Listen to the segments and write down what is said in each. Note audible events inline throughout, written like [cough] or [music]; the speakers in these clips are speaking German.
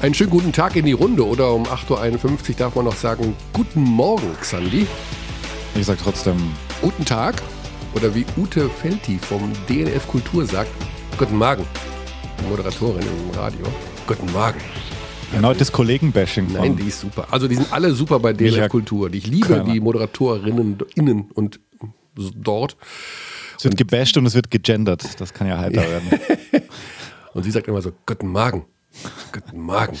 Einen schönen guten Tag in die Runde oder um 8.51 Uhr darf man noch sagen, guten Morgen, Xandi. Ich sag trotzdem Guten Tag oder wie Ute Felti vom DNF Kultur sagt, guten Morgen. Moderatorin im Radio. Guten Morgen. erneutes Kollegenbashing. Nein, die ist super. Also die sind alle super bei DNF Micha Kultur. Ich liebe Körner. die Moderatorinnen innen und dort. Es wird gebasht und es wird gegendert. Das kann ja heiter werden. [laughs] Und sie sagt immer so, guten Morgen. [laughs] Guten Morgen.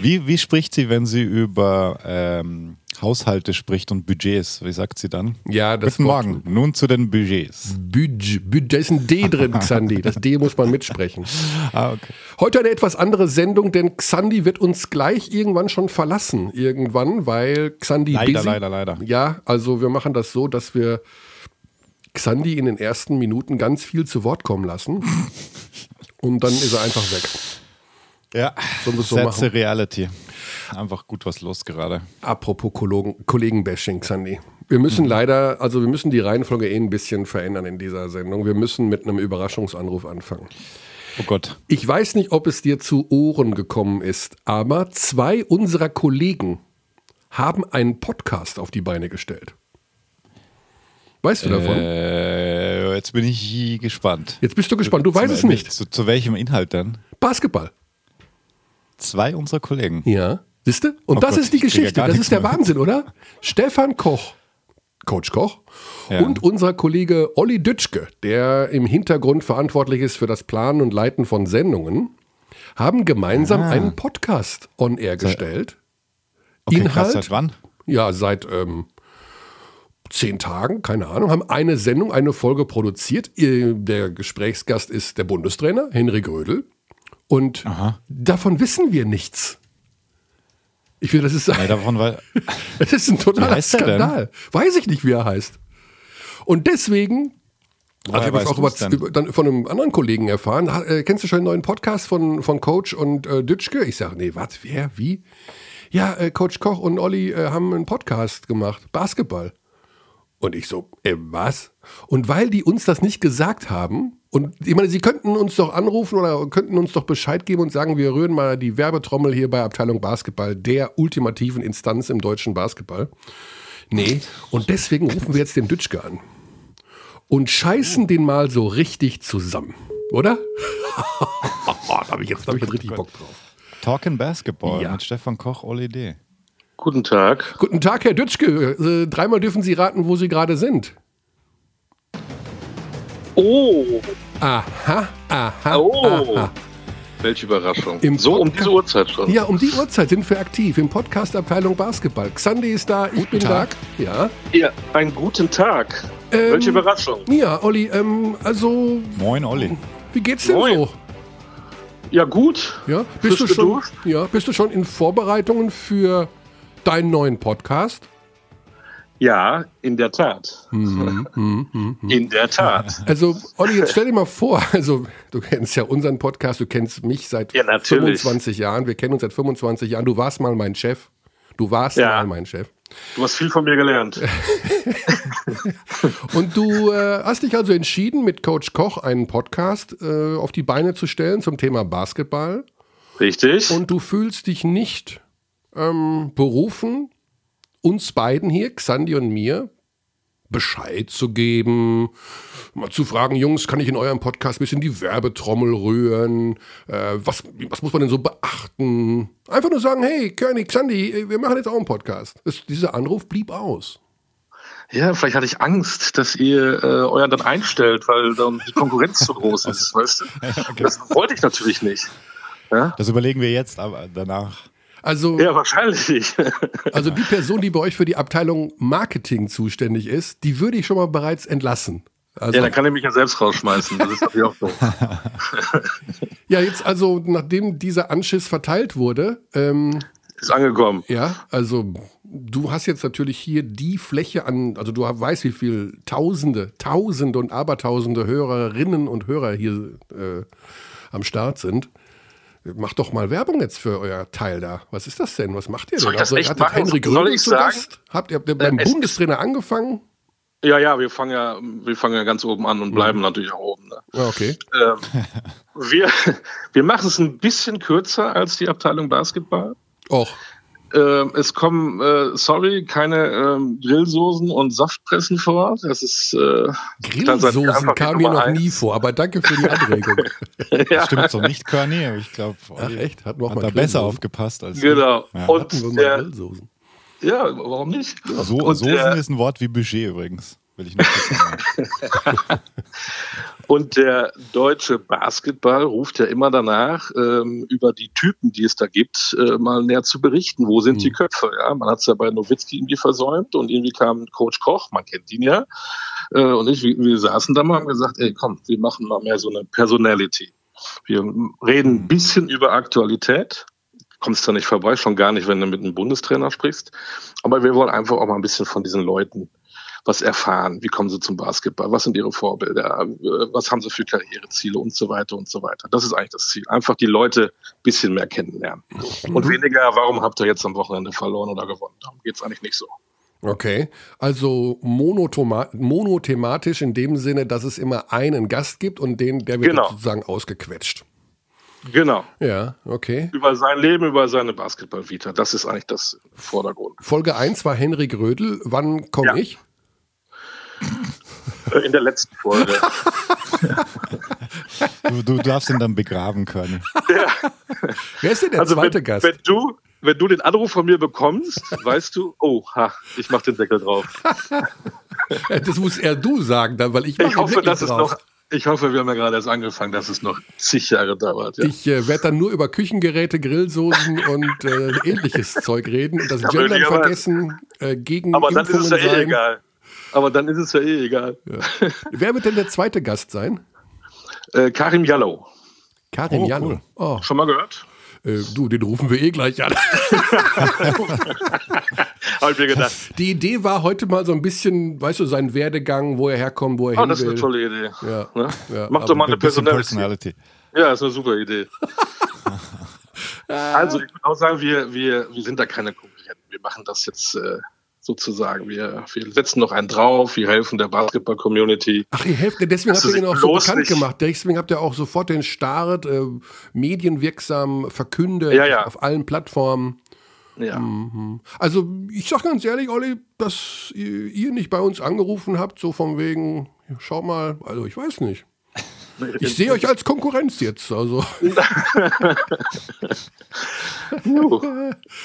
Wie, wie spricht sie, wenn sie über ähm, Haushalte spricht und Budgets? Wie sagt sie dann? Ja, das Guten Morgen. Nun zu den Budgets. Budget. Budget. Da ist ein D drin, [laughs] Xandi. Das D muss man mitsprechen. Ah, okay. Heute eine etwas andere Sendung, denn Xandi wird uns gleich irgendwann schon verlassen. Irgendwann, weil Xandi Leider, busy. leider, leider. Ja, also wir machen das so, dass wir Xandi in den ersten Minuten ganz viel zu Wort kommen lassen. [laughs] Und dann ist er einfach weg. Ja, Sollen wir es so that's machen? reality. Einfach gut was los gerade. Apropos Kollegen- Kollegenbashing, Xandi. Wir müssen Mhm. leider, also wir müssen die Reihenfolge eh ein bisschen verändern in dieser Sendung. Wir müssen mit einem Überraschungsanruf anfangen. Oh Gott. Ich weiß nicht, ob es dir zu Ohren gekommen ist, aber zwei unserer Kollegen haben einen Podcast auf die Beine gestellt. Weißt du davon? Äh, jetzt bin ich gespannt. Jetzt bist du gespannt, du weißt es nicht. Zu, zu welchem Inhalt denn? Basketball. Zwei unserer Kollegen. Ja. Siehst du? Und Oh das Gott, ist die Geschichte. das ist der mehr. Wahnsinn, oder? Stefan Koch, Coach Koch, Ja. und unser Kollege Olli Dütschke, der im Hintergrund verantwortlich ist für das Planen und Leiten von Sendungen, haben gemeinsam Ah. einen Podcast on air gestellt. Okay, krass, Inhalt? seit wann? Ja, seit ähm, zehn Tagen, keine Ahnung, haben eine Sendung, eine Folge produziert. Der Gesprächsgast ist der Bundestrainer, Henry Grödel. Und Aha. davon wissen wir nichts. Ich finde, das ist, Nee, davon [laughs] war. das ist ein totaler? Skandal. Weiß ich nicht, wie er heißt. Und deswegen, also ich habe es auch über, über, dann von einem anderen Kollegen erfahren. Äh, kennst du schon einen neuen Podcast von, von Coach und äh, Dütschke? Ich sage, nee, was, wer, wie? Ja, äh, Coach Koch und Olli äh, haben einen Podcast gemacht, Basketball. Und ich so, äh, was? Und weil die uns das nicht gesagt haben, und ich meine, sie könnten uns doch anrufen oder könnten uns doch Bescheid geben und sagen, wir rühren mal die Werbetrommel hier bei Abteilung Basketball, der ultimativen Instanz im deutschen Basketball. Nee, und deswegen rufen wir jetzt den Dütschke an. Und scheißen den mal so richtig zusammen, oder? [laughs] da habe ich, jetzt- hab ich jetzt richtig Bock drauf. Talking Basketball Ja. mit Stefan Koch, Oli D. Guten Tag. Guten Tag, Herr Dütschke. Äh, dreimal dürfen Sie raten, wo Sie gerade sind. Oh, Aha, aha, Oh. aha. welche Überraschung. Im so um Podcast- diese Uhrzeit schon. Ja, um die Uhrzeit sind wir aktiv im Podcast Abteilung Basketball. Xandi ist da, ich bin Tag. da. Ja. Ja, einen guten Tag. Ähm, welche Überraschung. Ja, Olli, ähm, also, Moin, Olli. wie geht's denn Moin. so? Ja, gut. Ja, bist du schon, geduscht? ja, bist du schon in Vorbereitungen für deinen neuen Podcast? Ja, in der Tat. Mhm, In der Tat. Also, Olli, jetzt stell dir mal vor, also du kennst ja unseren Podcast, du kennst mich seit Ja, natürlich. 25 Jahren, wir kennen uns seit 25 Jahren, du warst mal mein Chef. Du warst Ja. mal mein Chef. Du hast viel von mir gelernt. [laughs] Und du äh, hast dich also entschieden, mit Coach Koch einen Podcast äh, auf die Beine zu stellen zum Thema Basketball. Richtig? Und du fühlst dich nicht ähm, berufen, uns beiden hier, Xandi und mir, Bescheid zu geben, mal zu fragen, Jungs, kann ich in eurem Podcast ein bisschen die Werbetrommel rühren? Äh, was, was muss man denn so beachten? Einfach nur sagen, hey, König, Xandi, wir machen jetzt auch einen Podcast. Das, dieser Anruf blieb aus. ja, vielleicht hatte ich Angst, dass ihr äh, euren dann einstellt, weil dann die Konkurrenz zu groß [laughs] ist, weißt du? Das wollte ich natürlich nicht. Ja, Das überlegen wir jetzt, aber danach. Also, ja wahrscheinlich. [laughs] also die Person, die bei euch für die Abteilung Marketing zuständig ist, die würde ich schon mal bereits entlassen. Also, Ja, dann kann er mich ja selbst rausschmeißen. Das ist natürlich auch so. [laughs] ja, jetzt also, nachdem dieser Anschiss verteilt wurde, ähm, Ist angekommen. ja, also du hast jetzt natürlich hier die Fläche an, also du weißt, wie viel Tausende, Tausende und Abertausende Hörerinnen und Hörer hier äh, am Start sind. Macht doch mal Werbung jetzt für euer Teil da. Was ist das denn? Was macht ihr Soll denn? ich das Also, echt hattet machen? Henry Soll ich zu sagen? Gast. Habt ihr, habt ihr beim Äh, es- Bundestrainer angefangen? Ja, ja, wir fangen ja, wir fangen ja ganz oben an und bleiben natürlich auch oben. Ne? Ja, okay. Ähm, wir, [laughs] wir machen es ein bisschen kürzer als die Abteilung Basketball. Och, es kommen, äh, sorry, keine ähm, Grillsoßen und Saftpressen vor. Das ist äh, Grillsoßen kam mir noch eins. nie vor, aber danke für die Anregung. [laughs] ja, Stimmt so nicht, Körny, aber ich glaube, echt? Wir auch hat mal da besser aufgepasst als genau. Ja. Und der, Grillsoßen. ja, warum nicht? So, und Soßen der, ist ein Wort wie Budget übrigens. Will ich noch sagen. [laughs] Und der deutsche Basketball ruft ja immer danach, ähm, über die Typen, die es da gibt, äh, mal näher zu berichten. Wo sind die Köpfe? Ja, man hat es ja bei Nowitzki irgendwie versäumt und irgendwie kam Coach Koch, man kennt ihn ja. Äh, und ich, wir, wir saßen da mal und haben gesagt, ey, komm, wir machen mal mehr so eine Personality. Wir reden ein bisschen über Aktualität. Kommst da nicht vorbei, schon gar nicht, wenn du mit einem Bundestrainer sprichst. Aber wir wollen einfach auch mal ein bisschen von diesen Leuten was erfahren. Wie kommen sie zum Basketball? Was sind ihre Vorbilder? Äh, Was haben sie für Karriereziele und so weiter und so weiter. Das ist eigentlich das Ziel. Einfach die Leute ein bisschen mehr kennenlernen. Und weniger, warum habt ihr jetzt am Wochenende verloren oder gewonnen? Darum geht es eigentlich nicht so. Okay, also monothematisch in dem Sinne, dass es immer einen Gast gibt und den, der wird Genau. sozusagen ausgequetscht. Genau. Ja, okay. Über sein Leben, über seine Basketball-Vita. Das ist eigentlich das Vordergrund. Folge 1 war Henry Grödel. Wann komme Ja. ich? Äh, In der letzten Folge. [laughs] Du, du darfst ihn dann begraben können. Wer ist denn der Also zweite wenn, Gast? wenn du wenn du den Anruf von mir bekommst, weißt du, oh, ha, ich mach den Deckel drauf. Das muss eher du sagen, dann, weil ich mache Ich den hoffe, Deckel dass es drauf. noch, ich hoffe, wir haben ja gerade erst angefangen, dass es noch zig Jahre dauert. Ja. Ich äh, werde dann nur über Küchengeräte, Grillsoßen und äh, ähnliches Zeug reden und das Ja, Gendern vergessen, äh, gegen Aber dann ist es ja eh sein. egal. Aber dann ist es ja eh egal. Wer wird denn der zweite Gast sein? [laughs] Äh, Karim Jallow. Karin Oh, Jallo. cool. Oh, Schon mal gehört? äh, du, den rufen wir eh gleich an. [laughs] Habe ich mir gedacht. Die Idee war heute mal so ein bisschen, weißt du, sein Werdegang, wo er herkommt, wo er Oh, hin das ist will. eine tolle Idee. Ja. Ne? Ja, Mach aber doch mal eine Personality. Personality. Ja, ist eine super Idee. [laughs] also, ich würde auch sagen, wir, wir, wir sind da keine Konkurrenten. Wir machen das jetzt äh, sozusagen. Wir, wir setzen noch einen drauf, wir helfen der Basketball-Community. Ach, ihr helft, deswegen Dass habt ihr ihn auch so bekannt nicht- gemacht. Deswegen habt ihr auch sofort den Start äh, medienwirksam verkündet Ja, ja. auf allen Plattformen. Ja. Also ich sag ganz ehrlich, Olli, dass ihr, ihr nicht bei uns angerufen habt, so von wegen, schau mal, also ich weiß nicht. Ich sehe euch als Konkurrenz jetzt. Also. [laughs]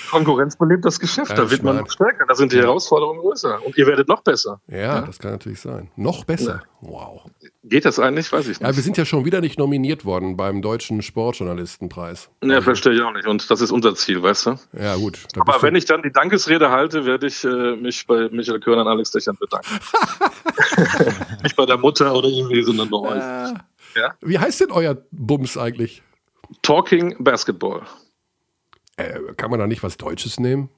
Konkurrenz belebt das Geschäft, Ja, da wird man noch stärker, da sind die Herausforderungen größer und ihr werdet noch besser. ja, das kann natürlich sein. Noch besser. Wow. Geht das eigentlich? Weiß ich Ja, nicht. wir sind ja schon wieder nicht nominiert worden beim deutschen Sportjournalistenpreis. Ja, verstehe ich auch nicht. Und das ist unser Ziel, weißt du? Ja gut. Aber wenn ich dann die Dankesrede halte, werde ich äh, mich bei Michael Körner und Alex Dächern bedanken. [laughs] nicht bei der Mutter oder irgendwie, sondern bei euch. Ja? wie heißt denn euer Bums eigentlich? Talking Basketball. Äh, kann man da nicht was Deutsches nehmen?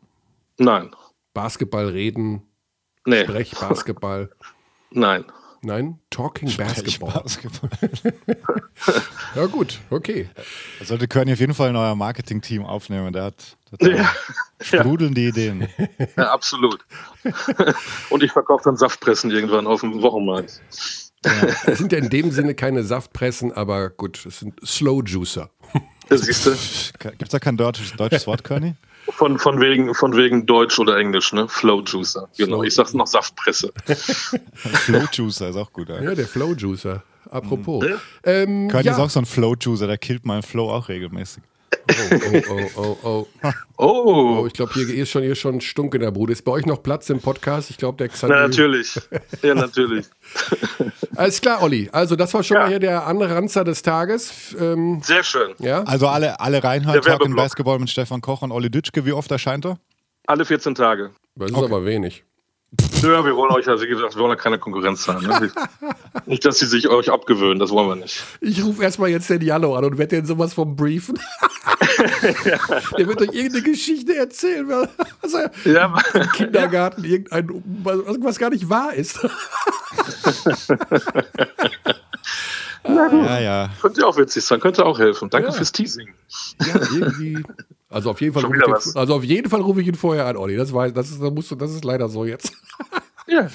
Nein. Basketball reden, Nee. Sprech Basketball. [laughs] Nein. Nein, Talking Basketball. Basketball. [laughs] Ja gut, okay. Da sollte Körny auf jeden Fall ein neuer Marketing-Team aufnehmen. Der hat, der hat Ja, [laughs] sprudelnde Ideen. ja, absolut. und ich verkaufe dann Saftpressen irgendwann auf dem Wochenmarkt. Es sind ja in dem Sinne keine Saftpressen, aber gut, es sind Slow Juicer. Siehst du? Gibt es da kein deutsches, deutsches Wort, Körny? Von, von, wegen, von wegen Deutsch oder Englisch, ne? Flow Juicer. Genau. Flow- Ich sag's noch Saftpresse. [laughs] Flow Juicer ist auch gut. Ja. Ja, der Flow Juicer. Apropos. Ja. Ähm, Körny ja. ist auch so ein Flow Juicer, der killt meinen Flow auch regelmäßig. Oh, oh, oh, oh, oh. Oh, oh ich glaube, hier ist schon, hier ist schon Stunk in der Bude. Ist bei euch noch Platz im Podcast? Ich glaube, der Xander. na, natürlich. Ja, natürlich. [laughs] Alles klar, Olli. Also, das war schon Ja. mal hier der Anranzer des Tages. Ähm, Sehr schön. ja. Also alle, alle reinhören, Der Talk in. Basketball mit Stefan Koch und Olli Dütschke. Wie oft erscheint er? Alle 14 Tage. Das ist aber wenig. Ja, wir wollen euch, also wie gesagt, wir wollen ja keine Konkurrenz sein. Ne? [laughs] Nicht, dass sie sich euch abgewöhnen, das wollen wir nicht. Ich rufe erstmal jetzt den Jallo an und werde den sowas vom briefen. [laughs] Der wird euch irgendeine Geschichte erzählen, was er Ja, im [laughs] Kindergarten irgendein, was, was gar nicht wahr ist. Ja, ja. könnte auch witzig sein, könnte auch helfen. Danke Ja. fürs Teasing. Ja, irgendwie. Also auf jeden Fall rufe ich, ihn- also auf jeden Fall rufe ich ihn vorher an, Olli. Das weiß, das ist, das musst du, das ist leider so jetzt. [laughs] Ja,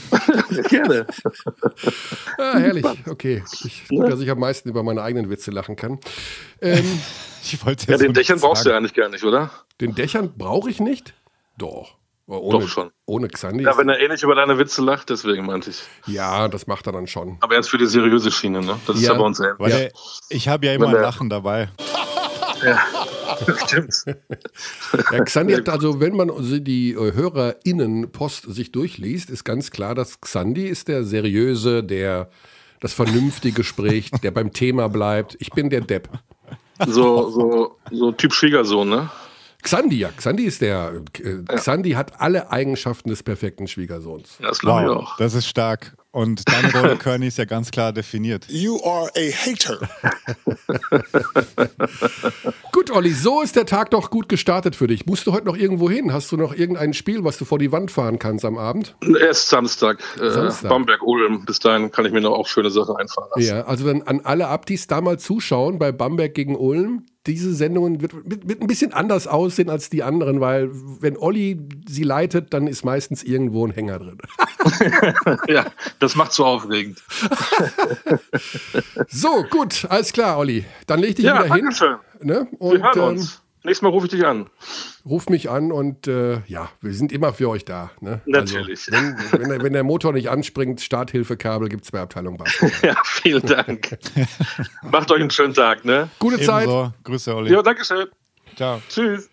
gerne. [laughs] Ah, herrlich, okay. Ich, gut, dass ich am meisten über meine eigenen Witze lachen kann. Ähm, [laughs] Ich wollte Ja, den Dächern brauchst du ja eigentlich gar nicht, oder? den Dächern brauche ich nicht? Doch. Ohne, Doch schon. Ohne Xandi. Ja, wenn er eh nicht über deine Witze lacht, deswegen meinte ich. ja, das macht er dann schon. Aber jetzt für die seriöse Schiene, ne? Das ist Ja. ja bei uns ähnlich. Weil Ja. ich habe ja immer ein Lachen dabei. [laughs] Stimmt. Ja, Xandi hat also, wenn man also die äh, HörerInnen-Post sich durchliest, ist ganz klar, dass Xandi ist der seriöse, der das vernünftige spricht, der beim Thema bleibt. Ich bin der Depp. So, so, so Typ Schwiegersohn, ne? Xandi, ja, Xandi ist der. Äh, Xandi hat alle Eigenschaften des perfekten Schwiegersohns. Ja, das glaube ich Wow, auch. das ist stark. Und deine Rolle, [laughs] Körny, ist ja ganz klar definiert. You are a hater. [laughs] Gut, Olli, so ist der Tag doch gut gestartet für dich. Musst du heute noch irgendwo hin? Hast du noch irgendein Spiel, was du vor die Wand fahren kannst am Abend? Erst Samstag. Äh, Samstag. Bamberg-Ulm. Bis dahin kann ich mir noch auch schöne Sachen einfahren lassen. Ja, also dann an alle Abdis da mal zuschauen bei Bamberg gegen Ulm. Diese Sendungen wird, wird, wird ein bisschen anders aussehen als die anderen, weil wenn Olli sie leitet, dann ist meistens irgendwo ein Hänger drin. [laughs] Ja, das macht so aufregend. [laughs] So, gut, alles klar, Olli. Dann leg dich Ja, wieder hin. danke schön. Ne? Wir Und hören ähm, uns. Nächstes Mal rufe ich dich an. ruf mich an und äh, ja, wir sind immer für euch da. Ne? Natürlich. Also, wenn, wenn, der, wenn der Motor nicht anspringt, Starthilfekabel gibt es bei Abteilung Basketball. [laughs] Ja, vielen Dank. [laughs] Macht euch einen schönen Tag, ne? Gute Zeit. Ebenso. Grüße, Olli. Ja, danke schön. Ciao. Tschüss.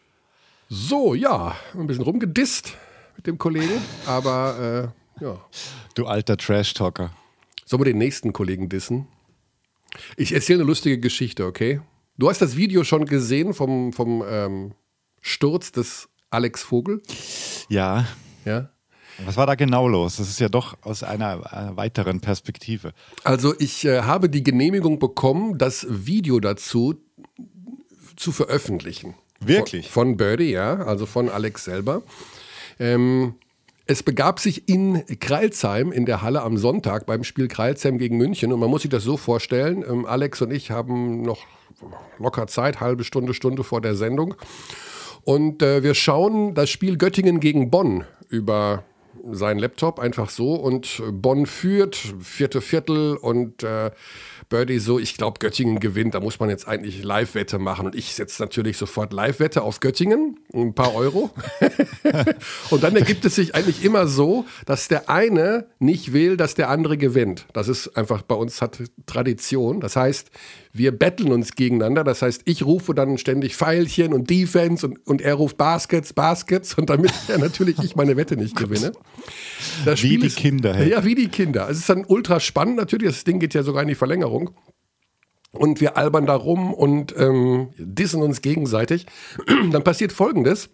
So, ja, ein bisschen rumgedisst mit dem Kollegen, aber äh, ja. Du alter Trash-Talker. Sollen wir den nächsten Kollegen dissen? Ich erzähle eine lustige Geschichte, okay? Du hast das Video schon gesehen vom, vom ähm, Sturz des Alex Vogel, Ja. ja? Was war da genau los? Das ist ja doch aus einer äh, weiteren Perspektive. Also ich äh, habe die Genehmigung bekommen, das Video dazu zu veröffentlichen. Wirklich? Von, von Birdie, ja, also von Alex selber. Ähm, es begab sich in Kreilsheim in der Halle am Sonntag beim Spiel Kreilsheim gegen München. Und man muss sich das so vorstellen, ähm, Alex und ich haben noch locker Zeit, halbe Stunde, Stunde vor der Sendung. Und äh, wir schauen das Spiel Göttingen gegen Bonn über seinen Laptop einfach so und äh, Bonn führt, vierte Viertel und äh, Birdie so, ich glaube Göttingen gewinnt, da muss man jetzt eigentlich Live-Wette machen und ich setze natürlich sofort Live-Wette auf Göttingen, ein paar Euro. [laughs] und dann ergibt es sich eigentlich immer so, dass der eine nicht will, dass der andere gewinnt. Das ist einfach bei uns hat Tradition. Das heißt, wir betteln uns gegeneinander. Das heißt, ich rufe dann ständig Pfeilchen und Defense und, und er ruft Baskets, Baskets und damit ja natürlich ich meine Wette nicht gewinne. Das Wie die Kinder, hey. Ja, wie die Kinder. Es ist dann ultra spannend natürlich. Das Ding geht ja sogar in die Verlängerung. Und wir albern da rum und ähm, dissen uns gegenseitig. [clears throat] Dann passiert Folgendes.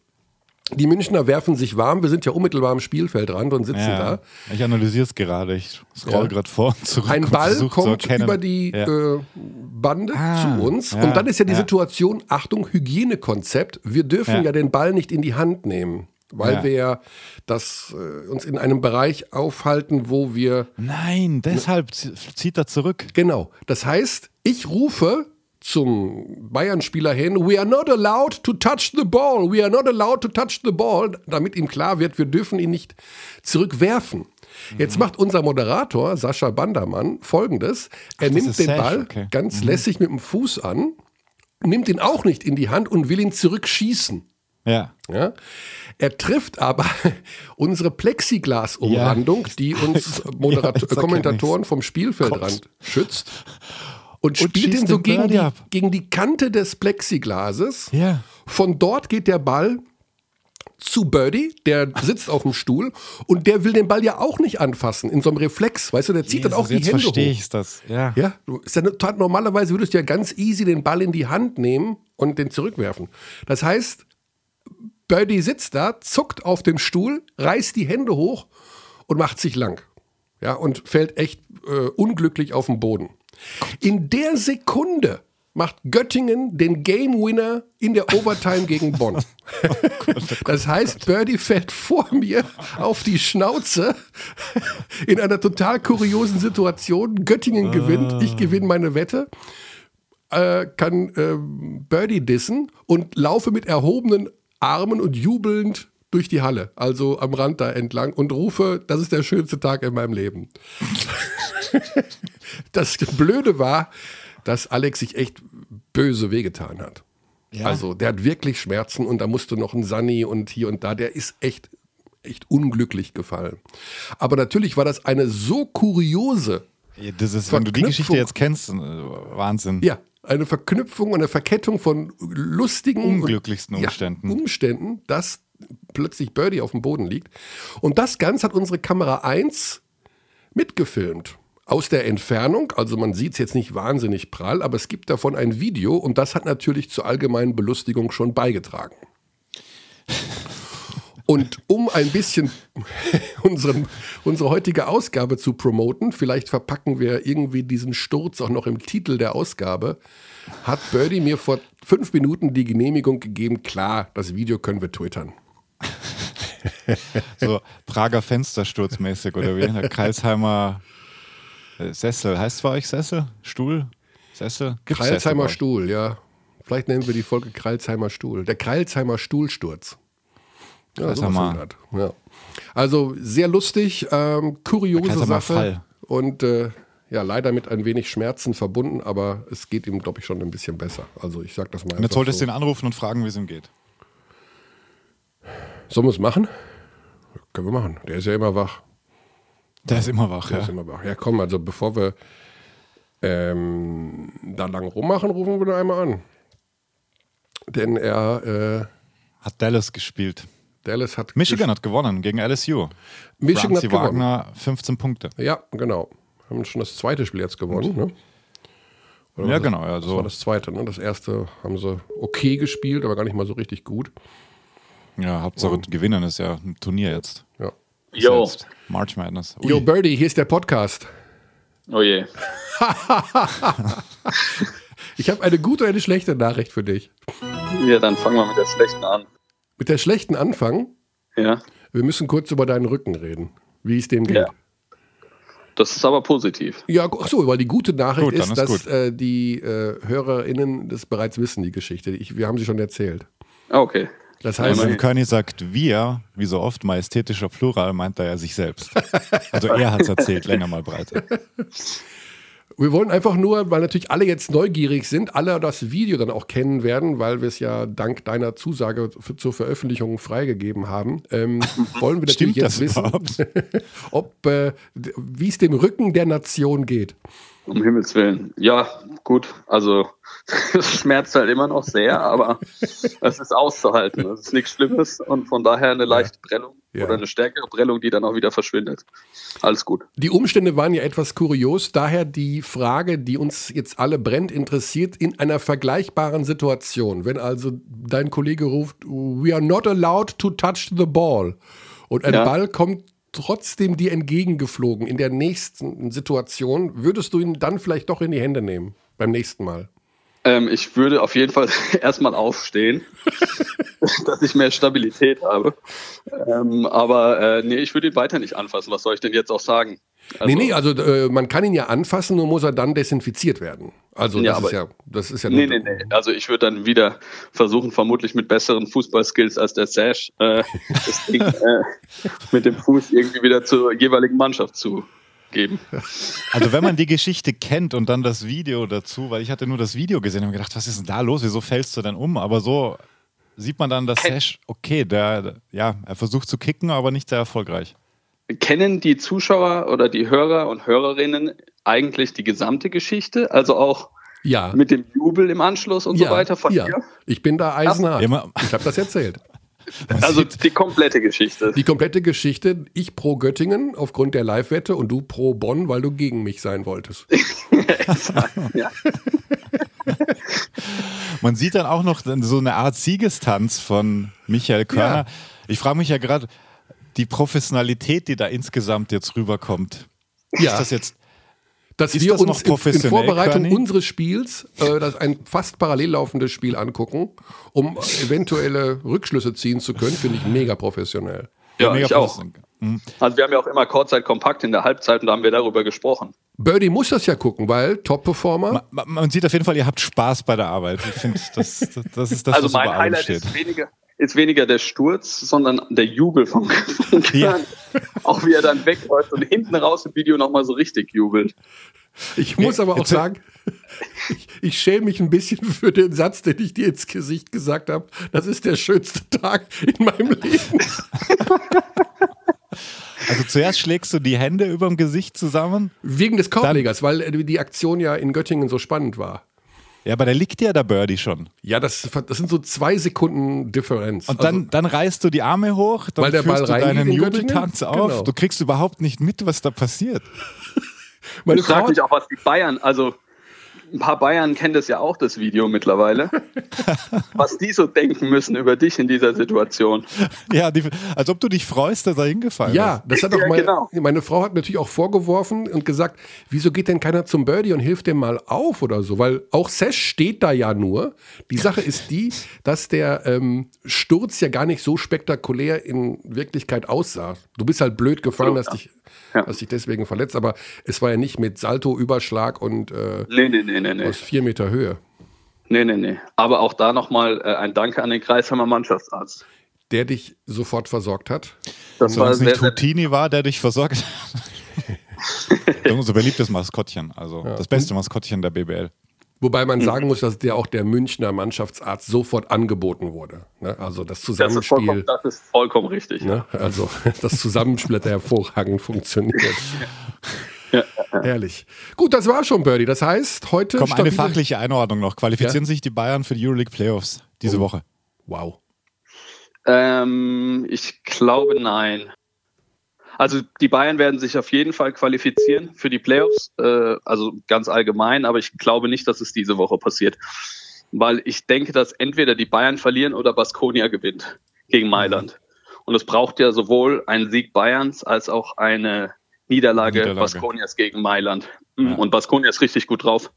Die Münchner werfen sich warm. Wir sind ja unmittelbar am Spielfeldrand und sitzen Ja, da. ich analysiere es gerade. Ich scroll Ja. gerade vor und zurück. Ein Ball kommt über die Ja. äh, Bande Ah, zu uns. und dann ist ja die. Situation, Achtung, Hygienekonzept. Wir dürfen ja. Den Ball nicht in die Hand nehmen, weil wir das, äh, uns in einem Bereich aufhalten, wo wir Nein, deshalb zie- zieht er zurück. Genau. Das heißt, ich rufe zum Bayern-Spieler hin, we are not allowed to touch the ball, we are not allowed to touch the ball, damit ihm klar wird, wir dürfen ihn nicht zurückwerfen. Jetzt macht unser Moderator, Sascha Bandermann, folgendes. Er das nimmt den Sash, Ball okay. ganz lässig mit dem Fuß an, nimmt ihn auch nicht in die Hand und will ihn zurückschießen. Ja. Ja? Er trifft aber [laughs] unsere Plexiglas-Umrandung, die uns [laughs] Moderat erkenn Kommentatoren vom Spielfeldrand schützt. Und spielt schießt ihn so gegen die, ab. gegen die Kante des Plexiglases. Ja. Von dort geht der Ball zu Birdie, der sitzt auf dem Stuhl und der will den Ball ja auch nicht anfassen in so einem Reflex, weißt du, der zieht dann auch die jetzt Hände verstehe hoch. ich das. Ja. Ja, ist normalerweise würdest du ja ganz easy den Ball in die Hand nehmen und den zurückwerfen. Das heißt, Birdie sitzt da, zuckt auf dem Stuhl, reißt die Hände hoch und macht sich lang. Ja, und fällt echt äh, unglücklich auf den Boden. In der Sekunde macht Göttingen den Game Winner in der Overtime gegen Bonn. [laughs] Das heißt, Birdie fällt vor mir auf die Schnauze in einer total kuriosen Situation. Göttingen gewinnt, ich gewinne meine Wette, äh, kann ähm, Birdie dissen und laufe mit erhobenen Armen und jubelnd durch die Halle, also am Rand da entlang und rufe, das ist der schönste Tag in meinem Leben. [laughs] das Blöde war, dass Alex sich echt böse wehgetan hat. Ja. Also der hat wirklich Schmerzen und da musste noch ein Sunny und hier und da, der ist echt, echt unglücklich gefallen. Aber natürlich war das eine so kuriose. Ja, das ist, wenn du die Geschichte jetzt kennst, äh, Wahnsinn. Ja, eine Verknüpfung und eine Verkettung von lustigen unglücklichsten Umständen. Ja, Umständen, dass plötzlich Birdie auf dem Boden liegt. Und das Ganze hat unsere Kamera 1 mitgefilmt. Aus der Entfernung, also man sieht es jetzt nicht wahnsinnig prall, aber es gibt davon ein Video und das hat natürlich zur allgemeinen Belustigung schon beigetragen. Und um ein bisschen [laughs] unseren, unsere heutige Ausgabe zu promoten, vielleicht verpacken wir irgendwie diesen Sturz auch noch im Titel der Ausgabe, hat Birdie mir vor fünf Minuten die Genehmigung gegeben, klar, das Video können wir twittern. So Prager Fenstersturzmäßig oder wie? Der Kreisheimer äh, Sessel. Heißt es bei euch Sessel? Stuhl? Sessel? Kreilsheimer Stuhl, ja. Vielleicht nennen wir die Folge Kreilsheimer Stuhl. Der Kreilsheimer Stuhlsturz. Ja, ja. Also sehr lustig, ähm, kuriose Sache. Fall. Und äh, ja, leider mit ein wenig Schmerzen verbunden, aber es geht ihm, glaube ich, schon ein bisschen besser. Also ich sag das mal. Und jetzt solltest du so. ihn anrufen und fragen, wie es ihm geht. Sollen wir es machen? Können wir machen. Der ist ja immer wach. Der ist immer wach, Der ja. ist immer wach. Ja, komm, also bevor wir ähm, da lang rummachen, rufen wir ihn einmal an. Denn er äh, hat Dallas gespielt. Dallas hat Michigan hat gewonnen gegen LSU. Michigan Ramsey hat gewonnen. Wagner 15 Punkte. Ja, genau. Haben schon das zweite Spiel jetzt gewonnen, ne? Ja, genau. Ja, so. Das war das zweite. Ne? Das erste haben sie okay gespielt, aber gar nicht mal so richtig gut. Ja, Hauptsache Und, gewinnen ist ja ein Turnier jetzt. Ja. Jo. March Madness. Ui. Yo, Birdie, hier ist der Podcast. Oh je. [laughs] ich habe eine gute und eine schlechte Nachricht für dich. Ja, dann fangen wir mit der schlechten an. Mit der schlechten anfangen? Ja. Wir müssen kurz über deinen Rücken reden, wie es dem geht. Ja. Das ist aber positiv. Ja, ach so, weil die gute Nachricht gut, ist, ist, dass äh, die äh, HörerInnen das bereits wissen, die Geschichte. Ich, wir haben sie schon erzählt. Ah, okay. Das heißt, wenn Körny sagt wir, wie so oft majestätischer Plural, meint er ja sich selbst. Also er hat es erzählt, länger mal breiter. Wir wollen einfach nur, weil natürlich alle jetzt neugierig sind, alle das Video dann auch kennen werden, weil wir es ja dank deiner Zusage für, zur Veröffentlichung freigegeben haben, ähm, [laughs] wollen wir natürlich jetzt wissen, [laughs] ob äh, wie es dem Rücken der Nation geht. Um Himmels Willen. Ja, gut. Also [laughs] es schmerzt halt immer noch sehr, aber es ist auszuhalten. Es ist nichts Schlimmes und von daher eine leichte Prellung ja. oder eine stärkere Prellung, die dann auch wieder verschwindet. Alles gut. Die Umstände waren ja etwas kurios, daher die Frage, die uns jetzt alle brennt interessiert, in einer vergleichbaren Situation. Wenn also dein Kollege ruft, we are not allowed to touch the ball und ein ja. Ball kommt trotzdem dir entgegengeflogen in der nächsten Situation, würdest du ihn dann vielleicht doch in die Hände nehmen beim nächsten Mal? Ähm, ich würde auf jeden Fall [laughs] erstmal aufstehen, [laughs] dass ich mehr Stabilität habe. Ähm, aber äh, nee, ich würde ihn weiter nicht anfassen. Was soll ich denn jetzt auch sagen? Also, nee, nee, also äh, man kann ihn ja anfassen, nur muss er dann desinfiziert werden. Also ja, das, ist ja, das ist ja. Nee, nee, nee. Also ich würde dann wieder versuchen, vermutlich mit besseren Fußballskills als der Sash, äh, [laughs] das Ding äh, mit dem Fuß irgendwie wieder zur jeweiligen Mannschaft zu geben. Also wenn man die Geschichte kennt und dann das Video dazu, weil ich hatte nur das Video gesehen und gedacht, was ist denn da los? Wieso fällst du denn um? Aber so sieht man dann, dass Sash, okay, der, ja, er versucht zu kicken, aber nicht sehr erfolgreich. Kennen die Zuschauer oder die Hörer und Hörerinnen eigentlich die gesamte Geschichte? Also auch ja. mit dem Jubel im Anschluss und ja, so weiter von ja. dir? Ich bin da eisenhart. Ich habe das erzählt. [laughs] Also die komplette Geschichte. Die komplette Geschichte. Ich pro Göttingen aufgrund der Live-Wette und du pro Bonn, weil du gegen mich sein wolltest. [laughs] ja. Man sieht dann auch noch so eine Art Siegestanz von Michael Körner. Ja. Ich frage mich ja gerade, die Professionalität, die da insgesamt jetzt rüberkommt. Ja. Ist das jetzt dass ist wir das uns in, in, Vorbereitung Körny? unseres Spiels äh, das ein fast parallel laufendes Spiel angucken, um eventuelle Rückschlüsse ziehen zu können, finde ich mega professionell. Ja, ja ich auch. Mhm. Also wir haben ja auch immer Kurzzeit kompakt in der Halbzeit und da haben wir darüber gesprochen. Birdie muss das ja gucken, weil Top-Performer. Man, man, sieht auf jeden Fall, ihr habt Spaß bei der Arbeit. Ich finde, das, das ist das, also was mein Highlight steht. ist weniger, ist weniger der Sturz, sondern der Jubel von, von ja. [laughs] Auch wie er dann wegläuft und hinten raus im Video nochmal so richtig jubelt. Ich muss aber auch sagen, ich, ich schäme mich ein bisschen für den Satz, den ich dir ins Gesicht gesagt habe. Das ist der schönste Tag in meinem Leben. [laughs] Also zuerst schlägst du die Hände über dem Gesicht zusammen. Wegen des Korblegers, weil die Aktion ja in Göttingen so spannend war. Ja, aber da liegt ja der Birdie schon. Ja, das, das sind so zwei Sekunden Differenz. Und dann, also, dann reißt du die Arme hoch, dann weil der Ball du deinen Jubeltanz auf. Genau. Du kriegst überhaupt nicht mit, was da passiert. [laughs] Meine ich frage mich auch, was die Bayern, also ein paar Bayern kennen das ja auch, das Video mittlerweile. [laughs] Was die so denken müssen über dich in dieser Situation. Ja, die, als ob du dich freust, dass er hingefallen ja, ist. Ja, das hat doch ja, meine, genau. meine Frau hat natürlich auch vorgeworfen und gesagt, wieso geht denn keiner zum Birdie und hilft dem mal auf oder so? Weil auch Sesh steht da ja nur. Die Sache ist die, dass der ähm, Sturz ja gar nicht so spektakulär in Wirklichkeit aussah. Du bist halt blöd gefahren, so, dass dich ja. hast dich deswegen verletzt. Aber es war ja nicht mit Salto, Überschlag und äh, nee, nee, nee, nee, aus vier Meter Höhe. Nee, nee, nee. Aber auch da nochmal äh, ein Danke an den Kreisheimer Mannschaftsarzt. Der dich sofort versorgt hat. Das war sehr, nicht Routini war, der dich versorgt hat. [laughs] unser beliebtes Maskottchen, also ja. das beste Maskottchen der BBL. Wobei man sagen muss, dass der auch der Münchner Mannschaftsarzt sofort angeboten wurde. Ne? Also das Zusammenspiel. Das ist vollkommen, das ist vollkommen richtig. Ne? Also [laughs] das Zusammenspiel hat hervorragend funktioniert. [laughs] Ja. [laughs] Herrlich. Gut, das war schon, Birdie. Das heißt, heute. Komm, eine fachliche Einordnung noch. Qualifizieren ja? sich die Bayern für die Euroleague Playoffs diese oh. Woche? Wow. Ähm, ich glaube nein. Also die Bayern werden sich auf jeden Fall qualifizieren für die Playoffs, äh, also ganz allgemein, aber ich glaube nicht, dass es diese Woche passiert. Weil ich denke, dass entweder die Bayern verlieren oder Baskonia gewinnt gegen Mailand. Und es braucht ja sowohl einen Sieg Bayerns als auch eine Niederlage, Baskonias gegen Mailand. Ja. Und Baskonia ist richtig gut drauf.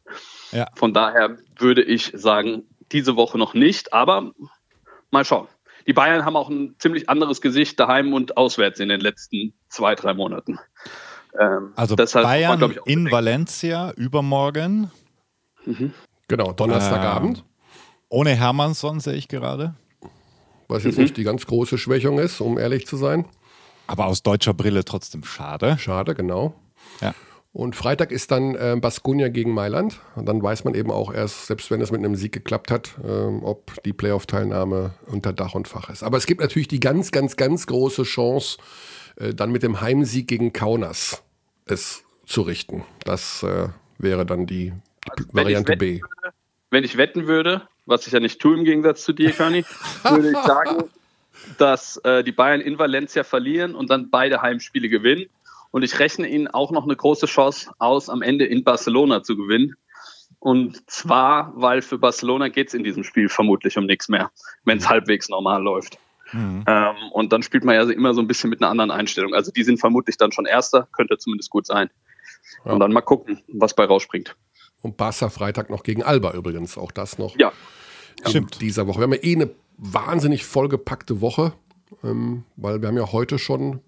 Ja. Von daher würde ich sagen, diese Woche noch nicht, aber mal schauen die Bayern haben auch ein ziemlich anderes Gesicht daheim und auswärts in den letzten zwei, drei Monaten. Ähm, also Bayern man, in Valencia übermorgen. Mhm. Genau, Donnerstagabend. Ähm, ohne Hermannsson sehe ich gerade. Was jetzt mhm. nicht die ganz große Schwächung ist, um ehrlich zu sein. Aber aus deutscher Brille trotzdem schade. Schade, genau. Ja. Und Freitag ist dann äh, Baskonia gegen Mailand. Und dann weiß man eben auch erst, selbst wenn es mit einem Sieg geklappt hat, ähm, ob die Playoff-Teilnahme unter Dach und Fach ist. Aber es gibt natürlich die ganz, ganz, ganz große Chance, äh, dann mit dem Heimsieg gegen Kaunas es zu richten. Das äh, wäre dann die, die also, Variante B. Würde, wenn ich wetten würde, was ich ja nicht tue im Gegensatz zu dir, Kani, [laughs] würde ich sagen, dass äh, die Bayern in Valencia verlieren und dann beide Heimspiele gewinnen und ich rechne ihnen auch noch eine große Chance aus, am Ende in Barcelona zu gewinnen. Und zwar, weil für Barcelona geht es in diesem Spiel vermutlich um nichts mehr, wenn es halbwegs normal läuft. Mhm. Ähm, und dann spielt man ja immer so ein bisschen mit einer anderen Einstellung. Also die sind vermutlich dann schon Erster, könnte zumindest gut sein. Ja. Und dann mal gucken, was bei rausspringt. Und Barca Freitag noch gegen Alba übrigens, auch das noch. Ja. Stimmt. Dieser Woche. Wir haben ja eh eine wahnsinnig vollgepackte Woche, ähm, weil wir haben ja heute schon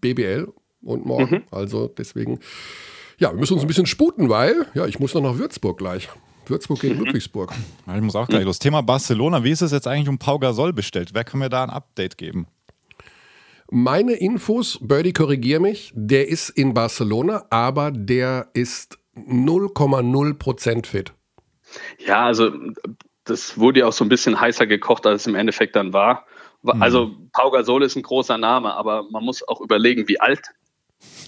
BBL und morgen. Mhm. Also deswegen, ja, wir müssen uns ein bisschen sputen, weil, ja, ich muss noch nach Würzburg gleich. Würzburg gegen mhm. Ludwigsburg. Ich muss auch gleich los. Thema Barcelona, wie ist es jetzt eigentlich um Pau Gasol bestellt? Wer kann mir da ein Update geben? Meine Infos, Birdie, korrigier mich, der ist in Barcelona, aber der ist 0,0% fit. Ja, also das wurde ja auch so ein bisschen heißer gekocht, als es im Endeffekt dann war. Also Pau Gasol ist ein großer Name, aber man muss auch überlegen, wie alt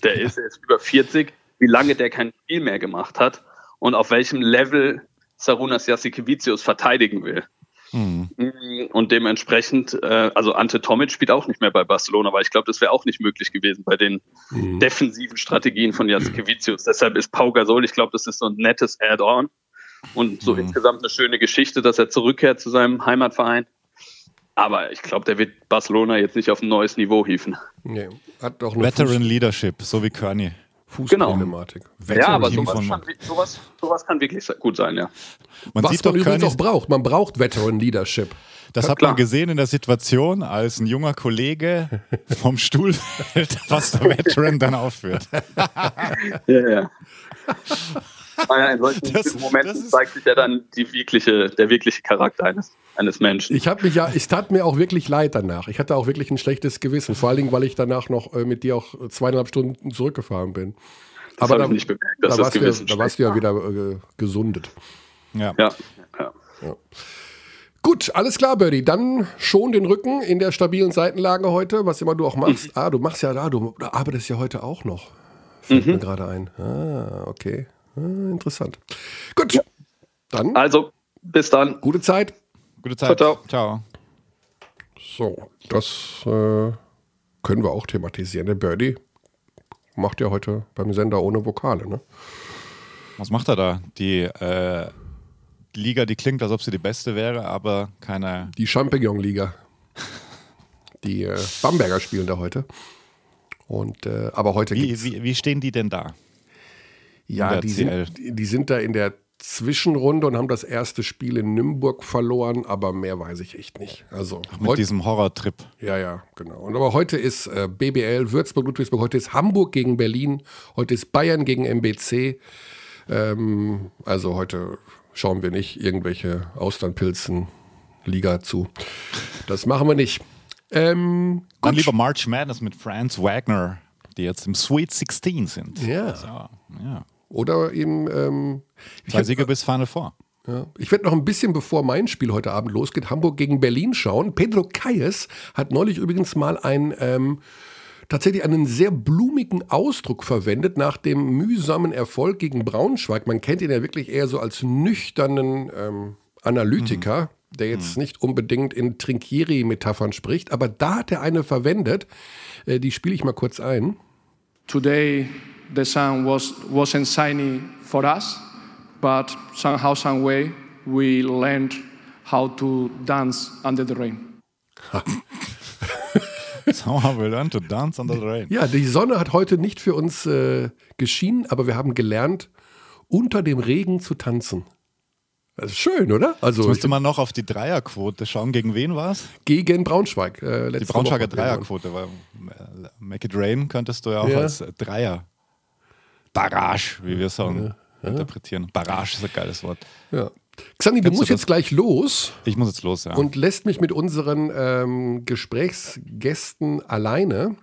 der ist, er ist über 40, wie lange der kein Spiel mehr gemacht hat und auf welchem Level Sarunas Jasikevicius verteidigen will. Mhm. Und dementsprechend, äh, also Ante Tomic spielt auch nicht mehr bei Barcelona, weil ich glaube, das wäre auch nicht möglich gewesen bei den mhm. defensiven Strategien von Jasikevicius. Deshalb ist Pau Gasol, ich glaube, das ist so ein nettes Add-on und so mhm. insgesamt eine schöne Geschichte, dass er zurückkehrt zu seinem Heimatverein. Aber ich glaube, der wird Barcelona jetzt nicht auf ein neues Niveau hieven. Nee, hat doch Veteran Fuß Leadership, so wie Kearney. Fußproblematik. Genau. Ja, aber sowas kann, sowas, sowas kann, wirklich gut sein, ja. Man Was sieht man doch übrigens auch braucht. Man braucht Veteran Leadership. Das ja, hat klar. man gesehen in der Situation, als ein junger Kollege vom Stuhl fällt, [laughs] was der Veteran dann aufführt. ja, ja. In solchen das, Momenten das zeigt sich ja dann die wirkliche, der wirkliche Charakter eines, eines Menschen. Ich habe mich ja, es tat mir auch wirklich leid danach. Ich hatte auch wirklich ein schlechtes Gewissen. Vor allen Dingen, weil ich danach noch äh, mit dir auch zweieinhalb Stunden zurückgefahren bin. Das Aber da, ich nicht bemerkt, dass da das Gewissen wir, Da warst du ja wieder äh, gesundet. Ja. ja. ja. ja. Gut, alles klar, Birdie. Dann schon den Rücken in der stabilen Seitenlage heute, was immer du auch machst. Mhm. Ah, du machst ja da, du arbeitest ja heute auch noch. Fällt mhm. mir gerade ein. Ah, okay. Ah, interessant. Gut. Ja. Dann. Also, bis dann. Gute Zeit. Gute Zeit. Ciao. ciao. So, das äh, können wir auch thematisieren. Der Birdie macht ja heute beim Sender ohne Vokale, ne? Was macht er da? Die äh, Liga, die klingt, als ob sie die beste wäre, aber keine. Die Champignon-Liga. Die äh, Bamberger spielen da heute. Und, äh, aber heute wie, wie, wie, stehen die denn da? Ja, die sind, die sind da in der Zwischenrunde und haben das erste Spiel in Nürnberg verloren, aber mehr weiß ich echt nicht. Also Ach, mit diesem Horrortrip. Ja, ja, genau. Und aber heute ist äh, BBL Würzburg Ludwigsburg, heute ist Hamburg gegen Berlin, heute ist Bayern gegen MBC. Ähm, also heute schauen wir nicht irgendwelche Austernpilzen Liga zu. Das machen wir nicht. Ähm, Dann lieber March Madness mit Franz Wagner, die jetzt im Sweet 16 sind. Ja. So, ja. Oder eben. Ähm, Zwei Siege bis Final Four. Ja. Ich werde noch ein bisschen, bevor mein Spiel heute Abend losgeht, Hamburg gegen Berlin schauen. Pedro Calles hat neulich übrigens mal ein. Ähm, tatsächlich einen sehr blumigen Ausdruck verwendet nach dem mühsamen Erfolg gegen Braunschweig. Man kennt ihn ja wirklich eher so als nüchternen ähm, Analytiker, mhm. der jetzt mhm. nicht unbedingt in Trinkieri-Metaphern spricht, aber da hat er eine verwendet, äh, die spiele ich mal kurz ein. Today the sun was, wasn't shiny for us, but somehow, some way we learned how to dance under the rain. [laughs] Somehow we learned to dance under the rain. Ja, die Sonne hat heute nicht für uns äh, geschienen, aber wir haben gelernt, unter dem Regen zu tanzen. Das ist schön, oder? Also Jetzt müsste man noch auf die Dreierquote schauen. Gegen wen war es? Gegen Braunschweig. Äh, die Braunschweiger Dreierquote. Weil, äh, Make it rain könntest du ja auch ja. als Dreier. Barrage, wie wir sagen, ja. interpretieren. Barrage ist ein geiles Wort. Ja. Xandi, du musst jetzt gleich los. Ich muss jetzt los, ja. Und lässt mich mit unseren ähm, Gesprächsgästen alleine.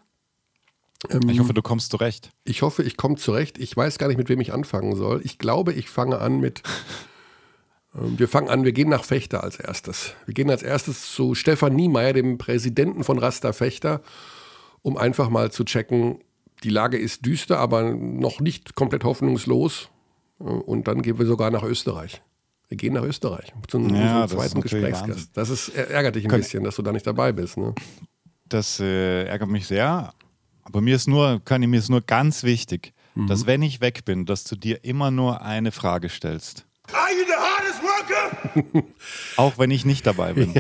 Ähm, ich hoffe, du kommst zurecht. Ich hoffe, ich komme zurecht. Ich weiß gar nicht, mit wem ich anfangen soll. Ich glaube, ich fange an mit. [laughs] Ähm, wir fangen an, wir gehen nach Fechter als erstes. Wir gehen als erstes zu Stefan Niemeyer, dem Präsidenten von Rasta Fechter, um einfach mal zu checken, die Lage ist düster, aber noch nicht komplett hoffnungslos. Äh, und dann gehen wir sogar nach Österreich. Wir gehen nach Österreich zum ja, zweiten Gesprächsgast. Das ist, ärgert dich ein Kön bisschen, dass du da nicht dabei bist. Ne? Das äh, ärgert mich sehr. Aber mir ist nur, Conny, mir ist nur ganz wichtig, mhm. dass wenn ich weg bin, dass du dir immer nur eine Frage stellst. Are worker? [laughs] Auch wenn ich nicht dabei bin.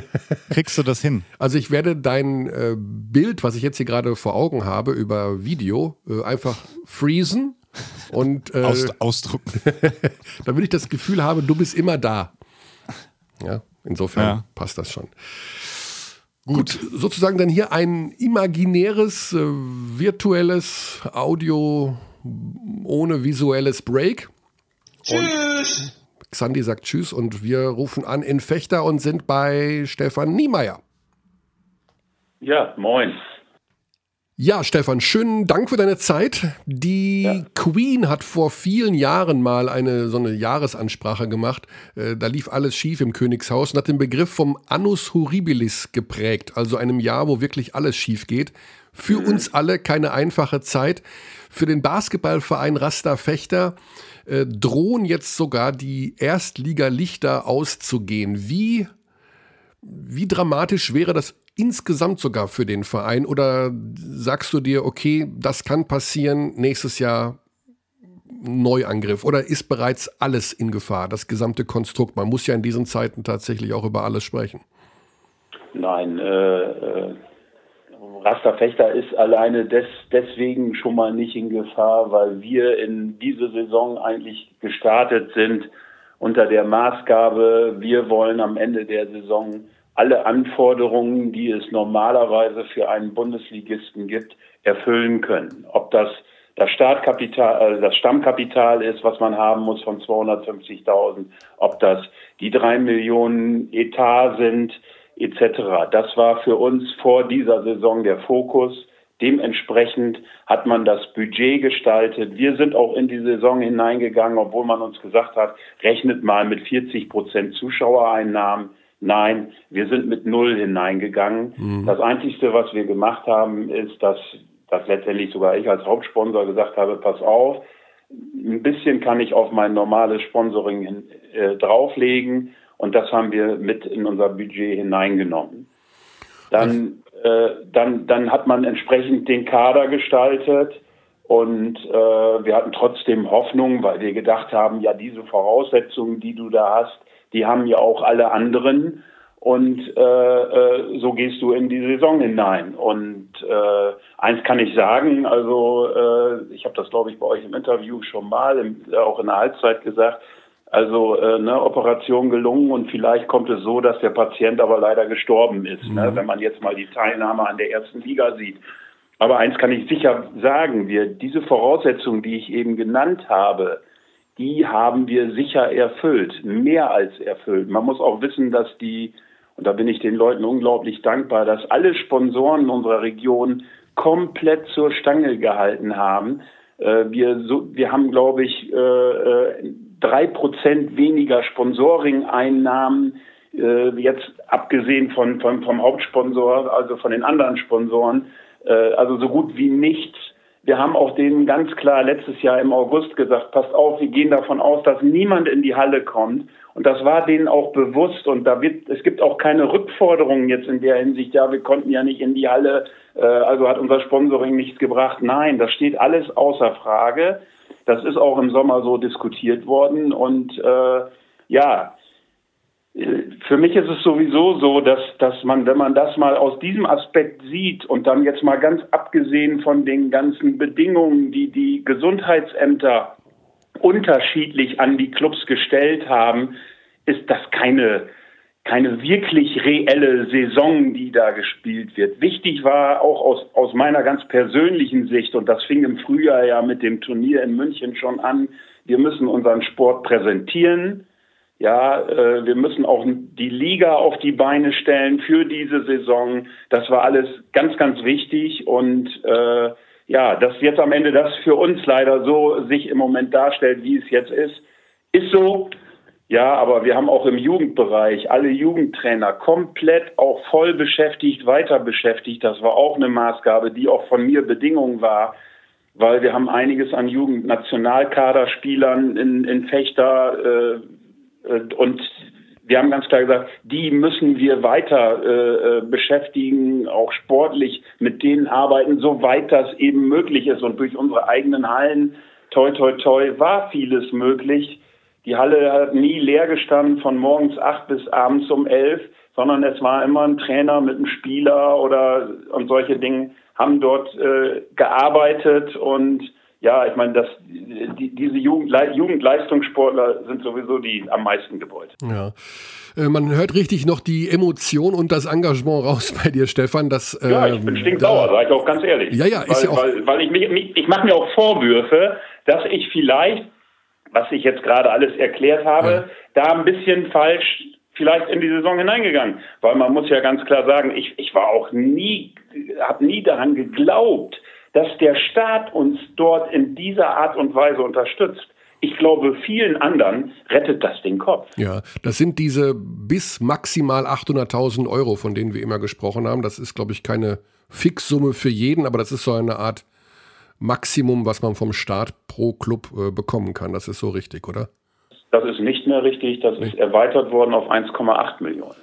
Kriegst du das hin? Also ich werde dein äh, Bild, was ich jetzt hier gerade vor Augen habe, über Video äh, einfach freezen und äh, Aus, ausdrucken. [laughs] damit ich das Gefühl habe, du bist immer da. Ja, insofern ja. passt das schon. Gut. Gut. sozusagen dann hier ein imaginäres, äh, virtuelles Audio ohne visuelles Break. Tschüss. Xandi sagt Tschüss und wir rufen an in Fechter und sind bei Stefan Niemeyer. Ja, moin. Ja, Stefan, schönen Dank für deine Zeit. Die ja. Queen hat vor vielen Jahren mal eine so eine Jahresansprache gemacht. Äh, da lief alles schief im Königshaus und hat den Begriff vom Annus Horribilis geprägt, also einem Jahr, wo wirklich alles schief geht. Für mhm. uns alle keine einfache Zeit. Für den Basketballverein Rasta Fechter äh, drohen jetzt sogar die Erstliga-Lichter auszugehen. Wie, wie dramatisch wäre das insgesamt sogar für den Verein? Oder sagst du dir, okay, das kann passieren, nächstes Jahr Neuangriff? Oder ist bereits alles in Gefahr, das gesamte Konstrukt? Man muss ja in diesen Zeiten tatsächlich auch über alles sprechen. Nein, äh, äh, Rasterfechter ist alleine des, deswegen schon mal nicht in Gefahr, weil wir in diese Saison eigentlich gestartet sind unter der Maßgabe, wir wollen am Ende der Saison alle Anforderungen, die es normalerweise für einen Bundesligisten gibt, erfüllen können. Ob das das Startkapital, äh, das Stammkapital ist, was man haben muss von 250.000, ob das die drei Millionen Etat sind, etc. Das war für uns vor dieser Saison der Fokus. Dementsprechend hat man das Budget gestaltet. Wir sind auch in die Saison hineingegangen, obwohl man uns gesagt hat, rechnet mal mit 40 Prozent Zuschauereinnahmen. Nein, wir sind mit Null hineingegangen. Mhm. Das Einzige, was wir gemacht haben, ist, dass, dass letztendlich sogar ich als Hauptsponsor gesagt habe, pass auf, ein bisschen kann ich auf mein normales Sponsoring hin, äh, drauflegen und das haben wir mit in unser Budget hineingenommen. Dann, äh, dann, dann hat man entsprechend den Kader gestaltet und äh, wir hatten trotzdem Hoffnung, weil wir gedacht haben, ja, diese Voraussetzungen, die du da hast, die haben ja auch alle anderen. Und äh, äh, so gehst du in die Saison hinein. Und äh, eins kann ich sagen, also äh, ich habe das, glaube ich, bei euch im Interview schon mal, im, auch in der Halbzeit gesagt, also äh, eine Operation gelungen und vielleicht kommt es so, dass der Patient aber leider gestorben ist, ne, mhm. ne, wenn man jetzt mal die Teilnahme an der ersten Liga sieht. Aber eins kann ich sicher sagen, wir diese Voraussetzungen, die ich eben genannt habe, die haben wir sicher erfüllt, mehr als erfüllt. Man muss auch wissen, dass die, und da bin ich den Leuten unglaublich dankbar, dass alle Sponsoren unserer Region komplett zur Stange gehalten haben. Äh, wir, so, wir haben, glaube ich, äh, äh, drei Prozent weniger Sponsoring-Einnahmen, äh, jetzt abgesehen von, von, vom Hauptsponsor, also von den anderen Sponsoren, äh, also so gut wie nichts. Wir haben auch denen ganz klar letztes Jahr im August gesagt, passt auf, wir gehen davon aus, dass niemand in die Halle kommt. Und das war denen auch bewusst. Und da wird, es gibt auch keine Rückforderungen jetzt in der Hinsicht, ja, wir konnten ja nicht in die Halle, äh, also hat unser Sponsoring nichts gebracht. Nein, das steht alles außer Frage. Das ist auch im Sommer so diskutiert worden. Und äh, ja, für mich ist es sowieso so, dass, dass man, wenn man das mal aus diesem Aspekt sieht und dann jetzt mal ganz abgesehen von den ganzen Bedingungen, die die Gesundheitsämter unterschiedlich an die Clubs gestellt haben, ist das keine, keine wirklich reelle Saison, die da gespielt wird. Wichtig war auch aus, aus meiner ganz persönlichen Sicht, und das fing im Frühjahr ja mit dem Turnier in München schon an, wir müssen unseren Sport präsentieren. Ja, äh, wir müssen auch die Liga auf die Beine stellen für diese Saison. Das war alles ganz, ganz wichtig und äh, ja, dass jetzt am Ende das für uns leider so sich im Moment darstellt, wie es jetzt ist, ist so. Ja, aber wir haben auch im Jugendbereich alle Jugendtrainer komplett auch voll beschäftigt, weiter beschäftigt. Das war auch eine Maßgabe, die auch von mir Bedingung war, weil wir haben einiges an Jugendnationalkaderspielern in, in Fechter äh, und wir haben ganz klar gesagt, die müssen wir weiter äh, äh, beschäftigen, auch sportlich mit denen arbeiten, soweit das eben möglich ist. Und durch unsere eigenen Hallen, toi, toi, toi, war vieles möglich. Die Halle hat nie leer gestanden von morgens acht bis abends um elf, sondern es war immer ein Trainer mit einem Spieler oder und solche Dinge haben dort äh, gearbeitet und ja, ich meine, das, die, diese Jugend, Jugendleistungssportler sind sowieso die am meisten gewollt. Ja. Äh, man hört richtig noch die Emotion und das Engagement raus [laughs] bei dir, Stefan. Das, ja, ich bin ähm, stinksauer, sage ich auch ganz ehrlich. Ja, ja, ist weil, ja auch. Weil, weil ich, mich, ich mache mir auch Vorwürfe, dass ich vielleicht, was ich jetzt gerade alles erklärt habe, ja. da ein bisschen falsch vielleicht in die Saison hineingegangen. Weil man muss ja ganz klar sagen, ich, ich war auch nie, habe nie daran geglaubt, dass der Staat uns dort in dieser Art und Weise unterstützt. Ich glaube, vielen anderen rettet das den Kopf. Ja, das sind diese bis maximal 800.000 Euro, von denen wir immer gesprochen haben. Das ist, glaube ich, keine Fixsumme für jeden, aber das ist so eine Art Maximum, was man vom Staat pro Club äh, bekommen kann. Das ist so richtig, oder? Das ist nicht mehr richtig. Das ist erweitert worden auf 1,8 Millionen.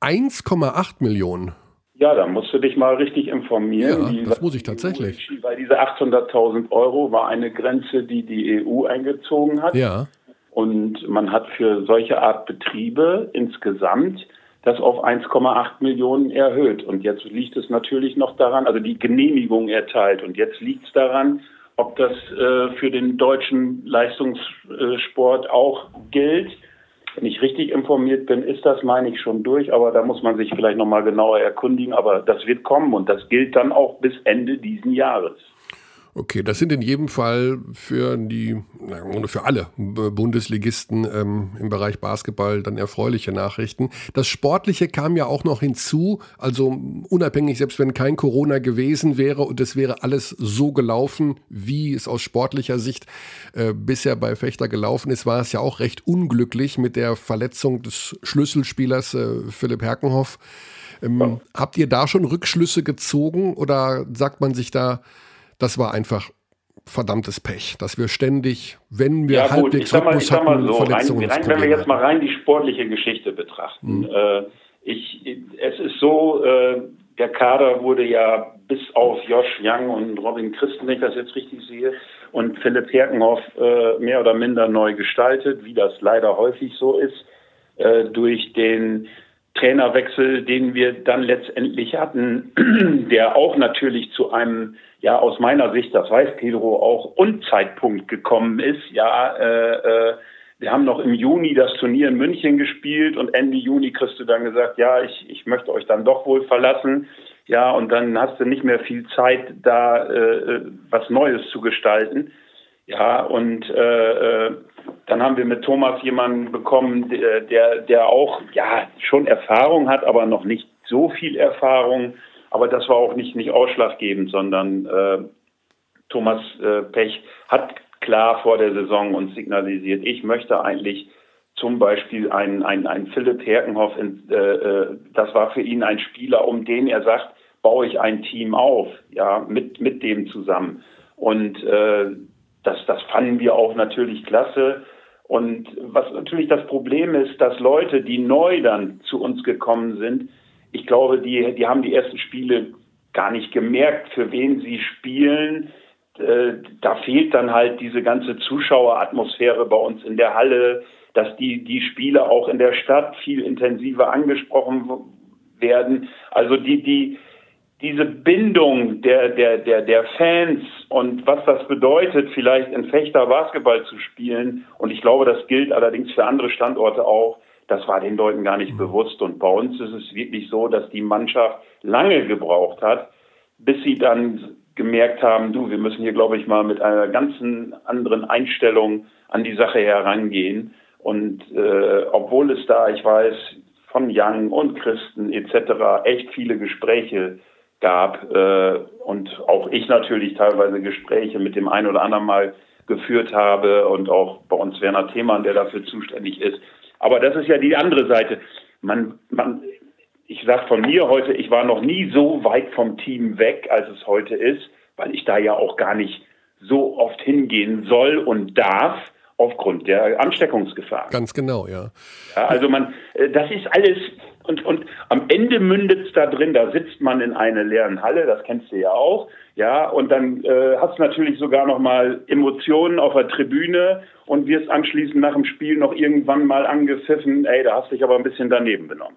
1,8 Millionen? Ja, da musst du dich mal richtig informieren. Ja, das muss ich tatsächlich. Weil diese 800.000 Euro war eine Grenze, die die EU eingezogen hat. Ja. Und man hat für solche Art Betriebe insgesamt das auf 1,8 Millionen erhöht. Und jetzt liegt es natürlich noch daran, also die Genehmigung erteilt. Und jetzt liegt es daran, ob das äh, für den deutschen Leistungssport auch gilt. Wenn ich richtig informiert bin, ist das, meine ich, schon durch, aber da muss man sich vielleicht nochmal genauer erkundigen. Aber das wird kommen und das gilt dann auch bis Ende diesen Jahres. Okay, das sind in jedem Fall für die, ohne für alle Bundesligisten ähm, im Bereich Basketball dann erfreuliche Nachrichten. Das Sportliche kam ja auch noch hinzu, also unabhängig, selbst wenn kein Corona gewesen wäre und es wäre alles so gelaufen, wie es aus sportlicher Sicht äh, bisher bei Fechter gelaufen ist, war es ja auch recht unglücklich mit der Verletzung des Schlüsselspielers äh, Philipp Herkenhoff. Ähm, ja. Habt ihr da schon Rückschlüsse gezogen oder sagt man sich da, das war einfach verdammtes Pech, dass wir ständig, wenn wir ja, halbwegs gut, Rhythmus mal, hatten, so, Verletzungen rein, rein, Wenn wir jetzt mal rein die sportliche Geschichte betrachten. Mhm. Äh, ich, es ist so, äh, der Kader wurde ja bis auf Josh Young und Robin Christen, wenn ich das jetzt richtig sehe, und Philipp Herkenhoff äh, mehr oder minder neu gestaltet, wie das leider häufig so ist, äh, durch den Trainerwechsel, den wir dann letztendlich hatten, [clears throat] der auch natürlich zu einem, ja aus meiner Sicht, das weiß Pedro auch, Unzeitpunkt gekommen ist. Ja, äh, äh, wir haben noch im Juni das Turnier in München gespielt und Ende Juni kriegst du dann gesagt, ja, ich, ich möchte euch dann doch wohl verlassen. Ja, und dann hast du nicht mehr viel Zeit, da äh, was Neues zu gestalten. Ja, und äh, äh dann haben wir mit Thomas jemanden bekommen, der, der, der auch ja schon Erfahrung hat, aber noch nicht so viel Erfahrung. Aber das war auch nicht, nicht ausschlaggebend, sondern äh, Thomas äh, Pech hat klar vor der Saison uns signalisiert, ich möchte eigentlich zum Beispiel einen, einen, einen Philipp Herkenhoff, in, äh, äh, das war für ihn ein Spieler, um den er sagt, baue ich ein Team auf, ja, mit, mit dem zusammen. Und äh, das, das fanden wir auch natürlich klasse. Und was natürlich das Problem ist, dass Leute, die neu dann zu uns gekommen sind, ich glaube, die, die haben die ersten Spiele gar nicht gemerkt, für wen sie spielen. Äh, da fehlt dann halt diese ganze Zuschaueratmosphäre bei uns in der Halle, dass die, die Spiele auch in der Stadt viel intensiver angesprochen werden. Also die, die, diese Bindung der, der, der, der Fans und was das bedeutet, vielleicht in Fechter Basketball zu spielen. Und ich glaube, das gilt allerdings für andere Standorte auch. Das war den Leuten gar nicht mhm. bewusst. Und bei uns ist es wirklich so, dass die Mannschaft lange gebraucht hat, bis sie dann gemerkt haben, du, wir müssen hier, glaube ich, mal mit einer ganzen anderen Einstellung an die Sache herangehen. Und äh, obwohl es da, ich weiß, von Young und Christen etc. echt viele Gespräche gab äh, und auch ich natürlich teilweise Gespräche mit dem einen oder anderen mal geführt habe und auch bei uns Werner Themann, der dafür zuständig ist. Aber das ist ja die andere Seite. Man, man, ich sage von mir heute, ich war noch nie so weit vom Team weg, als es heute ist, weil ich da ja auch gar nicht so oft hingehen soll und darf aufgrund der Ansteckungsgefahr. Ganz genau, ja. ja also man, äh, das ist alles und, und am Ende mündet es da drin, da sitzt man in einer leeren Halle, das kennst du ja auch, ja, und dann äh, hast du natürlich sogar noch mal Emotionen auf der Tribüne und wirst anschließend nach dem Spiel noch irgendwann mal angepfiffen, ey, da hast du dich aber ein bisschen daneben benommen.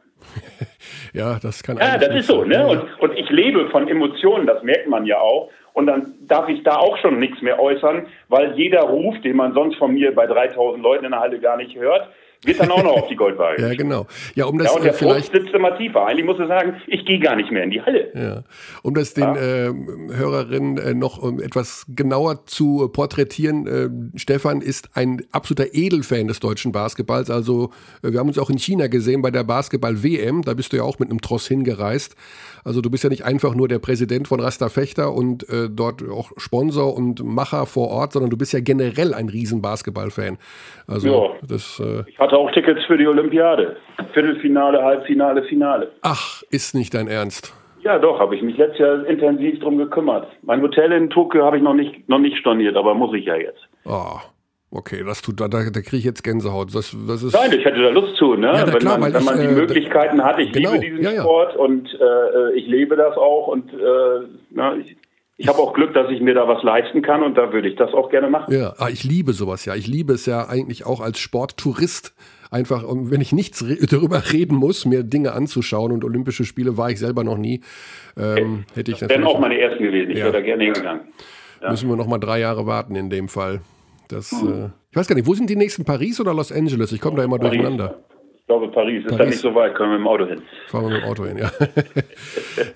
[laughs] ja, das kann Ja, das ist so, ne? Und, und ich lebe von Emotionen, das merkt man ja auch. Und dann darf ich da auch schon nichts mehr äußern, weil jeder Ruf, den man sonst von mir bei 3000 Leuten in der Halle gar nicht hört, geht dann auch noch auf die Goldwaage. [laughs] ja, genau. Ja, um das ja, und der äh, vielleicht sitzt immer tiefer. Eigentlich muss er sagen, ich gehe gar nicht mehr in die Halle. Ja. Um das den ja. äh, Hörerinnen äh, noch um etwas genauer zu porträtieren, äh, Stefan ist ein absoluter Edelfan des deutschen Basketballs. Also äh, wir haben uns auch in China gesehen bei der Basketball-WM. Da bist du ja auch mit einem Tross hingereist. Also du bist ja nicht einfach nur der Präsident von Rasta Fechter und äh, dort auch Sponsor und Macher vor Ort, sondern du bist ja generell ein riesen Basketball-Fan. Also ja, das, äh, ich hatte auch Tickets für die Olympiade. Viertelfinale, Halbfinale, Finale. Ach, ist nicht dein Ernst. Ja, doch, habe ich mich letztes Jahr intensiv drum gekümmert. Mein Hotel in Tokio habe ich noch nicht, noch nicht storniert, aber muss ich ja jetzt. Oh, Okay, das tut, da, da, kriege ich jetzt Gänsehaut. Das, das ist Nein, ich hätte da Lust zu, ne? Ja, wenn, klar, man, wenn man ich, die äh, Möglichkeiten hat. Ich genau, liebe diesen ja, ja. Sport und äh, ich lebe das auch und äh, na, ich, ich habe auch Glück, dass ich mir da was leisten kann und da würde ich das auch gerne machen. Ja, ah, ich liebe sowas ja. Ich liebe es ja eigentlich auch als Sporttourist. Einfach, wenn ich nichts re [laughs] darüber reden muss, mir Dinge anzuschauen und Olympische Spiele war ich selber noch nie, ähm, hätte ich das wären auch meine ersten gewesen. Ich ja. wäre da gerne hingegangen. Ja. Müssen wir noch mal drei Jahre warten in dem Fall. Das, hm. äh, ich weiß gar nicht, wo sind die nächsten? Paris oder Los Angeles? Ich komme da immer Paris. durcheinander. Ich glaube, Paris. Paris. Ist da nicht so weit, können wir mit dem Auto hin. Fahren wir mit dem Auto hin, ja.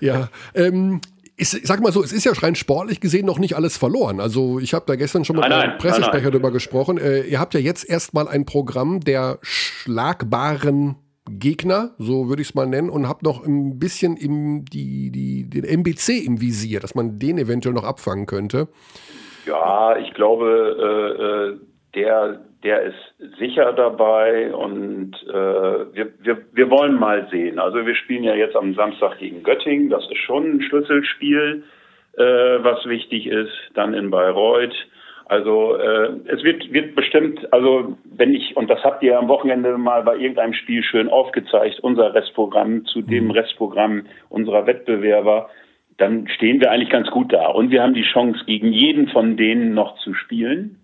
[laughs] ja. Ähm, ich sag mal so, es ist ja rein sportlich gesehen noch nicht alles verloren. Also ich habe da gestern schon mit Nein, einem Pressesprecher nein, nein. darüber gesprochen. Äh, ihr habt ja jetzt erstmal ein Programm der schlagbaren Gegner, so würde ich es mal nennen, und habt noch ein bisschen im, die, die, den MBC im Visier, dass man den eventuell noch abfangen könnte. Ja, ich glaube, äh, äh, der, der ist sicher dabei und äh, wir, wir, wir wollen mal sehen. Also wir spielen ja jetzt am Samstag gegen Göttingen, das ist schon ein Schlüsselspiel, äh, was wichtig ist, dann in Bayreuth. Also äh, es wird, wird bestimmt, also wenn ich, und das habt ihr am Wochenende mal bei irgendeinem Spiel schön aufgezeigt, unser Restprogramm zu dem Restprogramm unserer Wettbewerber, dann stehen wir eigentlich ganz gut da. Und wir haben die Chance, gegen jeden von denen noch zu spielen,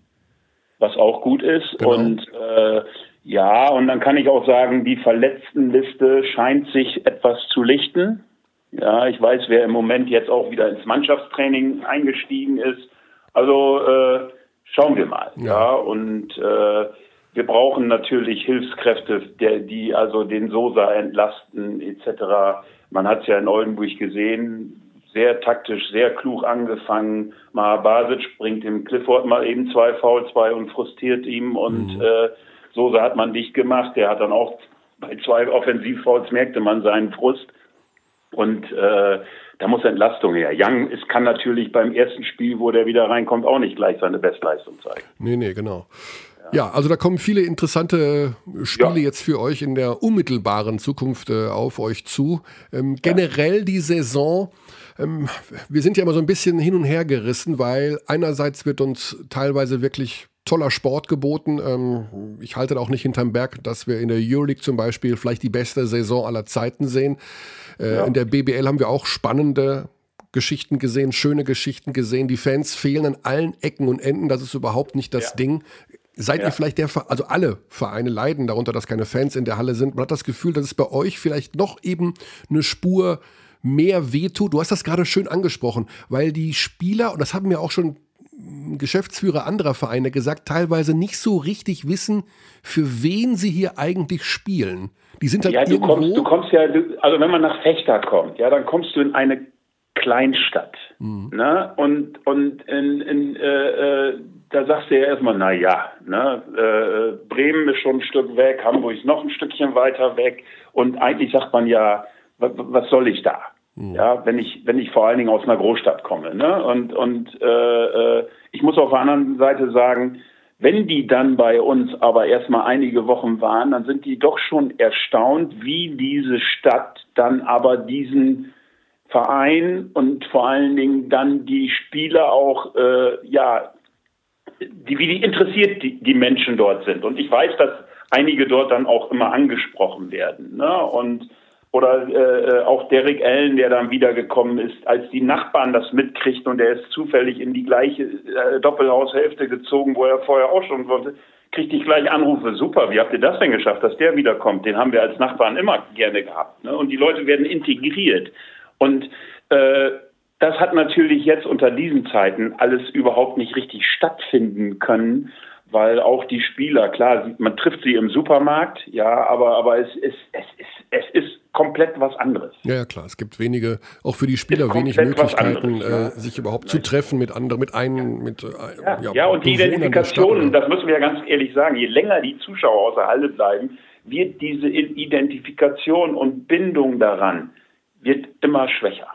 was auch gut ist. Genau. Und äh, ja, und dann kann ich auch sagen, die Verletztenliste scheint sich etwas zu lichten. Ja, ich weiß, wer im Moment jetzt auch wieder ins Mannschaftstraining eingestiegen ist. Also äh, schauen wir mal. Ja, Ja. und äh, wir brauchen natürlich Hilfskräfte, der, die also den Sosa entlasten etc. Man hat es ja in Oldenburg gesehen, sehr taktisch, sehr klug angefangen. Mahabasic bringt dem Clifford mal eben zwei Fouls bei und frustriert ihm und äh, Sosa hat man dicht gemacht. Der hat dann auch bei zwei Offensivfouls merkte man seinen Frust. Und äh, da muss Entlastung her. Young es kann natürlich beim ersten Spiel, wo der wieder reinkommt, auch nicht gleich seine Bestleistung zeigen. Nee, nee, genau. Ja, also da kommen viele interessante Spiele Ja. jetzt für euch in der unmittelbaren Zukunft äh, auf euch zu. Ähm, generell die Saison, ähm, wir sind ja immer so ein bisschen hin und her gerissen, weil einerseits wird uns teilweise wirklich toller Sport geboten. Ähm, ich halte da auch nicht hinterm Berg, dass wir in der Euroleague zum Beispiel vielleicht die beste Saison aller Zeiten sehen. Äh, In der BBL haben wir auch spannende Geschichten gesehen, schöne Geschichten gesehen. Die Fans fehlen an allen Ecken und Enden. Das ist überhaupt nicht das Ja. Ding. Seid Ja. ihr vielleicht der, also alle Vereine leiden darunter, dass keine Fans in der Halle sind. Man hat das Gefühl, dass es bei euch vielleicht noch eben eine Spur mehr wehtut. Du hast das gerade schön angesprochen, weil die Spieler, und das haben mir auch schon Geschäftsführer anderer Vereine gesagt, teilweise nicht so richtig wissen, für wen sie hier eigentlich spielen. Die sind halt Ja, du kommst, du kommst ja, also wenn man nach Fechter kommt, ja, dann kommst du in eine Kleinstadt. Ne? Und, und in, in, äh, äh, da sagst du ja erstmal, na ja, ne? äh, Bremen ist schon ein Stück weg, Hamburg ist noch ein Stückchen weiter weg. Und eigentlich sagt man ja, was, soll ich da? Ja, wenn ich, wenn ich vor allen Dingen aus einer Großstadt komme. Ne? Und, und äh, äh, ich muss auf der anderen Seite sagen, wenn die dann bei uns aber erstmal einige Wochen waren, dann sind die doch schon erstaunt, wie diese Stadt dann aber diesen Verein und vor allen Dingen dann die Spieler auch, äh, ja, die, wie die interessiert die, die Menschen dort sind. Und ich weiß, dass einige dort dann auch immer angesprochen werden. Ne? Und oder äh, auch Derek Allen, der dann wiedergekommen ist, als die Nachbarn das mitkriegten und der ist zufällig in die gleiche äh, Doppelhaushälfte gezogen, wo er vorher auch schon wollte, kriegte ich gleich Anrufe. Super, wie habt ihr das denn geschafft, dass der wiederkommt? Den haben wir als Nachbarn immer gerne gehabt. Ne? Und die Leute werden integriert. Und äh, das hat natürlich jetzt unter diesen Zeiten alles überhaupt nicht richtig stattfinden können, weil auch die Spieler, klar, man trifft sie im Supermarkt, ja, aber, aber es, ist, es, ist, es ist komplett was anderes. Ja, ja, klar. Es gibt wenige, auch für die Spieler wenig Möglichkeiten, anderes, ja. äh, sich überhaupt zu treffen mit anderen, mit einem, mit äh, Ja, ja, und die Bewohnern der Stadt, Identifikation, ne? das müssen wir ja ganz ehrlich sagen, je länger die Zuschauer aus der Halle bleiben, wird diese Identifikation und Bindung daran wird immer schwächer.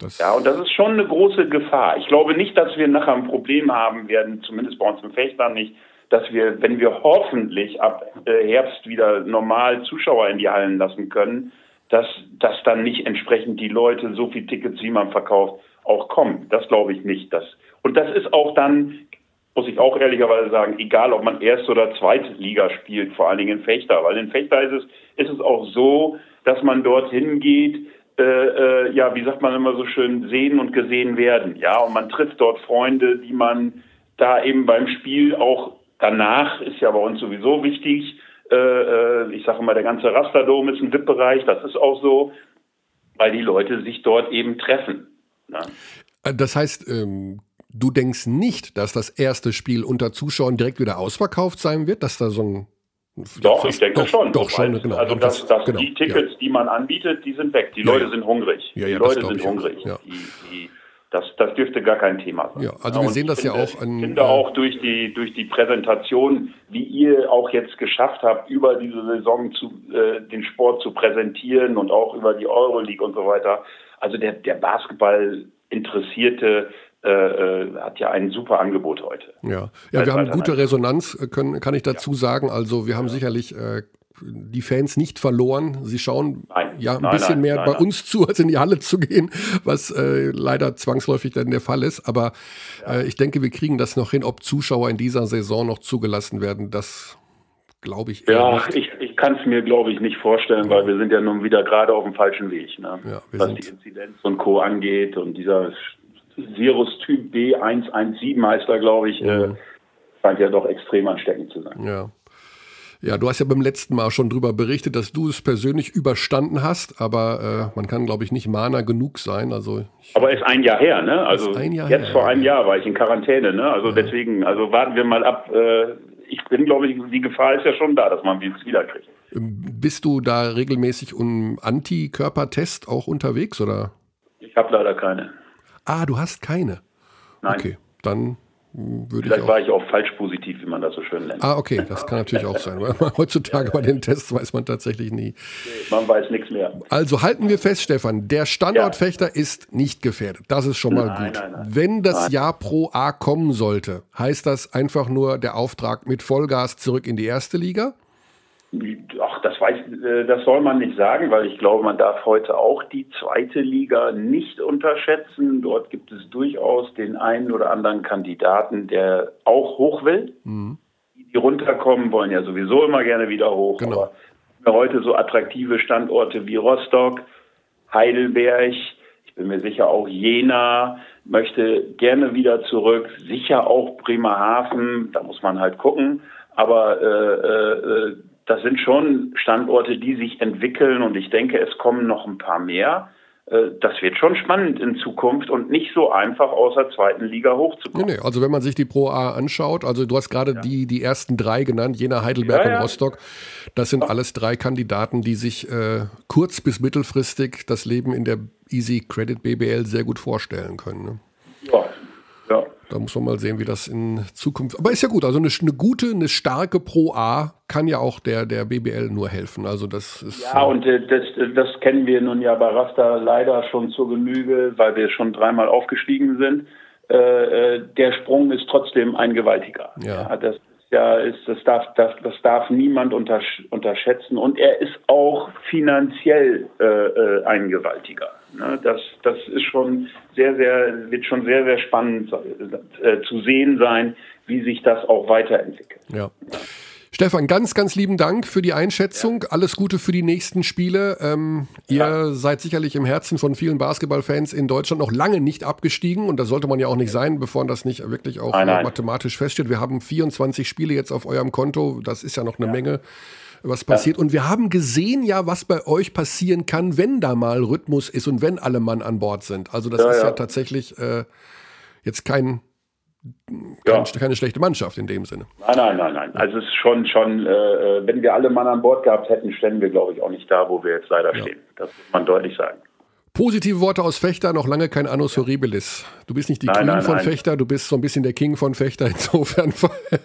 Das, Ja, und das ist schon eine große Gefahr. Ich glaube nicht, dass wir nachher ein Problem haben werden, zumindest bei uns im Fechtern nicht, dass wir, wenn wir hoffentlich ab äh, Herbst wieder normal Zuschauer in die Hallen lassen können, dass, dass dann nicht entsprechend die Leute so viel Tickets, wie man verkauft, auch kommen. Das glaube ich nicht. Dass, und das ist auch dann, muss ich auch ehrlicherweise sagen, egal ob man Erst- oder Zweitliga spielt, vor allen Dingen in Fechter. Weil in Fechter ist es, ist es auch so, dass man dorthin geht, äh, äh, ja, wie sagt man immer so schön, sehen und gesehen werden. Ja, und man trifft dort Freunde, die man da eben beim Spiel auch danach, ist ja bei uns sowieso wichtig, äh, äh, ich sage immer, der ganze Rasterdom ist ein VIP-Bereich, das ist auch so, weil die Leute sich dort eben treffen. Ne? Äh, Das heißt, ähm, du denkst nicht, dass das erste Spiel unter Zuschauern direkt wieder ausverkauft sein wird, dass da so ein Doch, ich denke doch, schon. Doch, schon, genau. Also das, das, genau, die Tickets, ja. die man anbietet, die sind weg. Die Ja, Leute sind hungrig. Die Leute sind hungrig. Ja. Die, die, das, das dürfte gar kein Thema sein. Ja, also wir und sehen ich das ja finde, auch an- Ich finde auch durch die, durch die Präsentation, wie ihr auch jetzt geschafft habt, über diese Saison zu, äh, den Sport zu präsentieren und auch über die Euroleague und so weiter. Also der, der Basketball Interessierte äh, äh, hat ja ein super Angebot heute. Ja, ja wir haben gute Resonanz, äh, können, kann ich dazu sagen. Also wir haben sicherlich äh, die Fans nicht verloren. Sie schauen Nein. ja ein Nein, bisschen nein, mehr bei uns zu, als in die Halle zu gehen, was äh, leider zwangsläufig dann der Fall ist. Aber äh, ich denke, wir kriegen das noch hin. Ob Zuschauer in dieser Saison noch zugelassen werden, das glaube ich eher Ja, nicht. ich, ich kann es mir, glaube ich, nicht vorstellen, weil wir sind ja nun wieder gerade auf dem falschen Weg, ne? Ja, was sind- die Inzidenz und Co. angeht. Und dieser Virus-Typ B117 heißt er, glaube ich, äh, scheint ja doch extrem ansteckend zu sein. Ja. Ja, du hast ja beim letzten Mal schon drüber berichtet, dass du es persönlich überstanden hast, aber äh, man kann, glaube ich, nicht Mahner genug sein. Also Aber ist ein Jahr her, ne? Also Ist ein Jahr jetzt her, vor ja. einem Jahr war ich in Quarantäne, ne? Also deswegen, also warten wir mal ab. Äh, ich bin, glaube ich, die Gefahr ist ja schon da, dass man es wieder kriegt. bist du da regelmäßig um Antikörpertest auch unterwegs oder? Ich habe leider keine. Ah, du hast keine. Nein. Okay, dann würde ich Vielleicht auch. war ich auch falsch positiv, wie man das so schön nennt. Ah, okay, das kann natürlich auch sein. [laughs] Heutzutage bei den Tests weiß man tatsächlich nie. Man weiß nichts mehr. Also halten wir fest, Stefan, der Standortfechter Ja. ist nicht gefährdet. Das ist schon mal Nein, gut. nein, nein. Wenn das. Jahr pro A kommen sollte, heißt das einfach nur der Auftrag mit Vollgas zurück in die erste Liga? Ach, das weiß, äh, das soll man nicht sagen, weil ich glaube, man darf heute auch die zweite Liga nicht unterschätzen. Dort gibt es durchaus den einen oder anderen Kandidaten, der auch hoch will. Die, die runterkommen, wollen ja sowieso immer gerne wieder hoch. Genau. Aber heute so attraktive Standorte wie Rostock, Heidelberg, ich bin mir sicher auch Jena möchte gerne wieder zurück, sicher auch Bremerhaven, da muss man halt gucken. Aber äh, äh, das sind schon Standorte, die sich entwickeln und ich denke, es kommen noch ein paar mehr. Äh, Das wird schon spannend in Zukunft und nicht so einfach aus der zweiten Liga Nee, hochzukommen. nee, also wenn man sich die Pro A anschaut, also du hast gerade die, die ersten drei genannt, Jena, Heidelberg Ja, ja. und Rostock. Das sind alles drei Kandidaten, die sich äh, kurz- bis mittelfristig das Leben in der Easy Credit BBL sehr gut vorstellen können. Ne? Ja, ja. Da muss man mal sehen, wie das in Zukunft. Aber ist ja gut. Also eine, eine gute, eine starke Pro A kann ja auch der, der BBL nur helfen. Also das ist. Ja, und äh, das, das kennen wir nun ja bei Rasta leider schon zur Genüge, weil wir schon dreimal aufgestiegen sind. Äh, äh, der Sprung ist trotzdem ein gewaltiger. Ja. das ist ja, ist, das darf, das, das darf niemand untersch unterschätzen. Und er ist auch finanziell äh, äh, ein gewaltiger. Ne? Das, das ist schon sehr, sehr, wird schon sehr, sehr spannend äh, zu sehen sein, wie sich das auch weiterentwickelt. Ja. Stefan, ganz, ganz lieben Dank für die Einschätzung. Alles Gute für die nächsten Spiele. Ähm, ihr seid sicherlich im Herzen von vielen Basketballfans in Deutschland noch lange nicht abgestiegen und das sollte man ja auch nicht sein, bevor das nicht wirklich auch Nein, nein. mathematisch feststeht. Wir haben 24 Spiele jetzt auf eurem Konto. Das ist ja noch eine Menge, was passiert. Und wir haben gesehen ja, was bei euch passieren kann, wenn da mal Rhythmus ist und wenn alle Mann an Bord sind. Also das Ja, ist ja, ja. tatsächlich äh, jetzt kein, Ja. kein, keine schlechte Mannschaft in dem Sinne. Nein, nein, nein, nein. Also es ist schon, schon, äh, äh, wenn wir alle Mann an Bord gehabt hätten, ständen wir, glaube ich, auch nicht da, wo wir jetzt leider stehen. Das muss man deutlich sagen. Positive Worte aus Fechter, noch lange kein Annus Horribilis. Du bist nicht die Nein, Queen nein, von nein. Fechter, du bist so ein bisschen der King von Fechter. [laughs] Insofern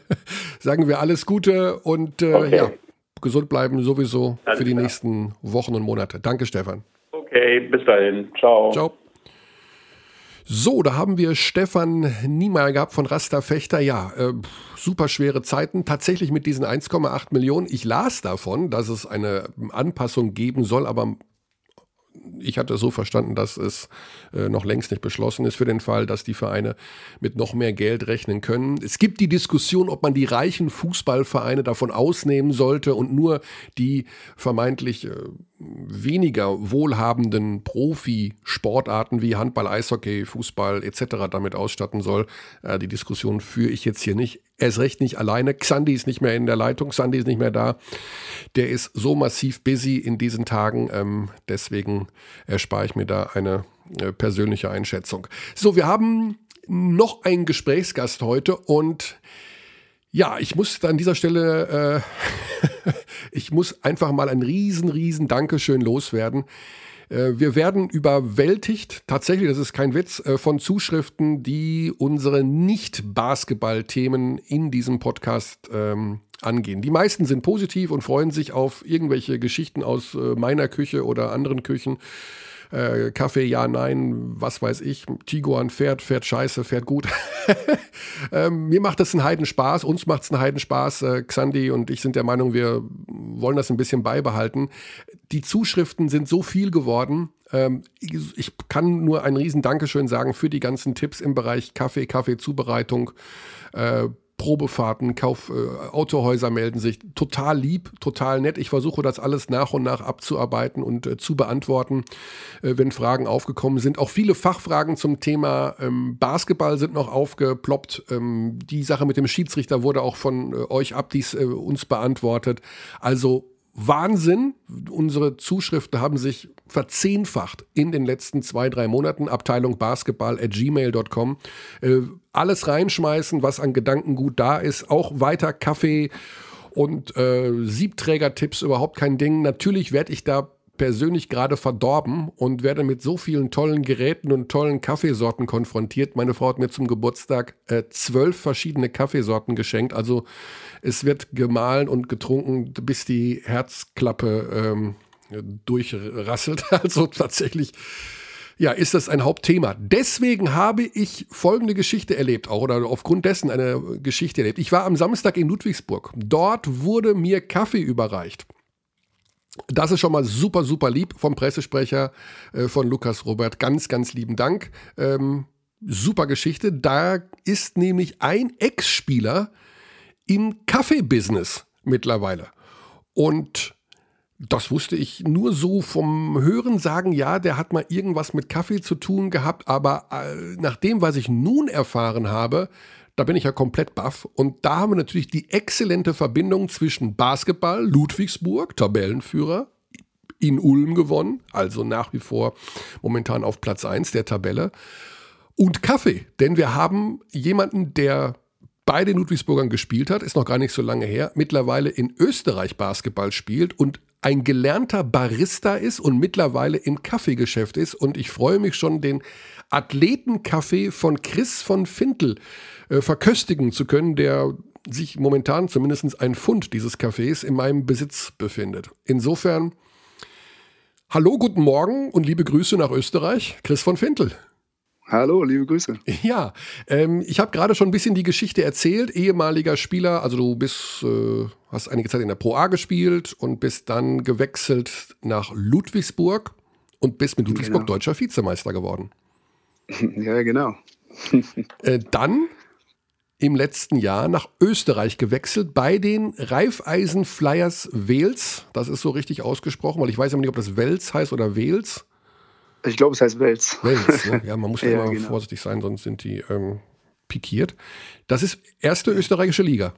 [laughs] sagen wir alles Gute und äh, Okay. ja, gesund bleiben sowieso Alles für die klar. nächsten Wochen und Monate. Danke, Stefan. Okay, bis dahin. Ciao. Ciao. So, da haben wir Stefan Niemeyer gehabt von Rasta Fechter. Ja, äh, super schwere Zeiten. Tatsächlich mit diesen 1,8 Millionen. Ich las davon, dass es eine Anpassung geben soll, aber ich hatte so verstanden, dass es äh, noch längst nicht beschlossen ist für den Fall, dass die Vereine mit noch mehr Geld rechnen können. Es gibt die Diskussion, ob man die reichen Fußballvereine davon ausnehmen sollte und nur die vermeintlich äh, weniger wohlhabenden Profisportarten wie Handball, Eishockey, Fußball etc. damit ausstatten soll. Äh, die Diskussion führe ich jetzt hier nicht. Erst recht nicht alleine. Xandi ist nicht mehr in der Leitung, Xandi ist nicht mehr da. Der ist so massiv busy in diesen Tagen. Ähm, deswegen erspare ich mir da eine äh, persönliche Einschätzung. So, wir haben noch einen Gesprächsgast heute und Ja, ich muss an dieser Stelle, äh, [laughs] ich muss einfach mal ein riesen, riesen Dankeschön loswerden. Äh, wir werden überwältigt, tatsächlich, das ist kein Witz, äh, von Zuschriften, die unsere Nicht-Basketball-Themen in diesem Podcast ähm, angehen. Die meisten sind positiv und freuen sich auf irgendwelche Geschichten aus äh, meiner Küche oder anderen Küchen äh, Kaffee, ja, nein, was weiß ich, Tiguan fährt, fährt scheiße, fährt gut. [laughs] ähm, mir macht das einen Heidenspaß, uns macht es einen Heidenspaß. Äh, Xandi und ich sind der Meinung, wir wollen das ein bisschen beibehalten. Die Zuschriften sind so viel geworden. Ähm, ich, kann nur ein riesen Dankeschön sagen für die ganzen Tipps im Bereich Kaffee, Kaffeezubereitung. Äh, Probefahrten, Kauf, äh, Autohäuser melden sich. Total lieb, total nett. Ich versuche das alles nach und nach abzuarbeiten und äh, zu beantworten, äh, wenn Fragen aufgekommen sind. Auch viele Fachfragen zum Thema ähm, Basketball sind noch aufgeploppt. Ähm, die Sache mit dem Schiedsrichter wurde auch von äh, euch Abdis äh, uns beantwortet. Also Wahnsinn. Unsere Zuschriften haben sich verzehnfacht in den letzten zwei, drei Monaten. Abteilung Basketball at gmail.com. Äh, alles reinschmeißen, was an Gedankengut da ist. Auch weiter Kaffee und äh, Siebträger-Tipps, überhaupt kein Ding. Natürlich werde ich da persönlich gerade verdorben und werde mit so vielen tollen Geräten und tollen Kaffeesorten konfrontiert. Meine Frau hat mir zum Geburtstag äh, zwölf verschiedene Kaffeesorten geschenkt. Also es wird gemahlen und getrunken, bis die Herzklappe ähm, durchrasselt. [laughs] Also tatsächlich ja, ist das ein Hauptthema. Deswegen habe ich folgende Geschichte erlebt, auch oder aufgrund dessen eine Geschichte erlebt. Ich war am Samstag in Ludwigsburg. Dort wurde mir Kaffee überreicht. Das ist schon mal super, super lieb vom Pressesprecher äh, von Lukas Robert. Ganz, ganz lieben Dank. Ähm, super Geschichte. Da ist nämlich ein Ex-Spieler im Kaffee-Business mittlerweile. Und das wusste ich nur so vom Hören sagen, ja, der hat mal irgendwas mit Kaffee zu tun gehabt, aber äh, nach dem, was ich nun erfahren habe, da bin ich ja komplett baff. Und da haben wir natürlich die exzellente Verbindung zwischen Basketball, Ludwigsburg, Tabellenführer, in Ulm gewonnen, also nach wie vor momentan auf Platz 1 der Tabelle, und Kaffee. Denn wir haben jemanden, der bei den Ludwigsburgern gespielt hat, ist noch gar nicht so lange her, mittlerweile in Österreich Basketball spielt und ein gelernter Barista ist und mittlerweile im Kaffeegeschäft ist. Und ich freue mich schon, den Athletenkaffee von Chris von Fintel äh, verköstigen zu können, der sich momentan zumindest ein Pfund dieses Kaffees in meinem Besitz befindet. Insofern, hallo, guten Morgen und liebe Grüße nach Österreich, Chris von Fintel. Hallo, liebe Grüße. Ja, ähm, ich habe gerade schon ein bisschen die Geschichte erzählt. Ehemaliger Spieler, also du bist, äh, hast einige Zeit in der Pro A gespielt und bist dann gewechselt nach Ludwigsburg und bist mit Ludwigsburg genau. deutscher Vizemeister geworden. [laughs] Ja, genau. [laughs] äh, dann im letzten Jahr nach Österreich gewechselt bei den Raiffeisen Flyers Wels. Das ist so richtig ausgesprochen, weil ich weiß immer nicht, ob das Wels heißt oder Wels. Ich glaube, es heißt Wels. Wels, ne? [laughs] ja, man muss ja, immer genau. vorsichtig sein, sonst sind die ähm, pikiert. Das ist erste österreichische Liga.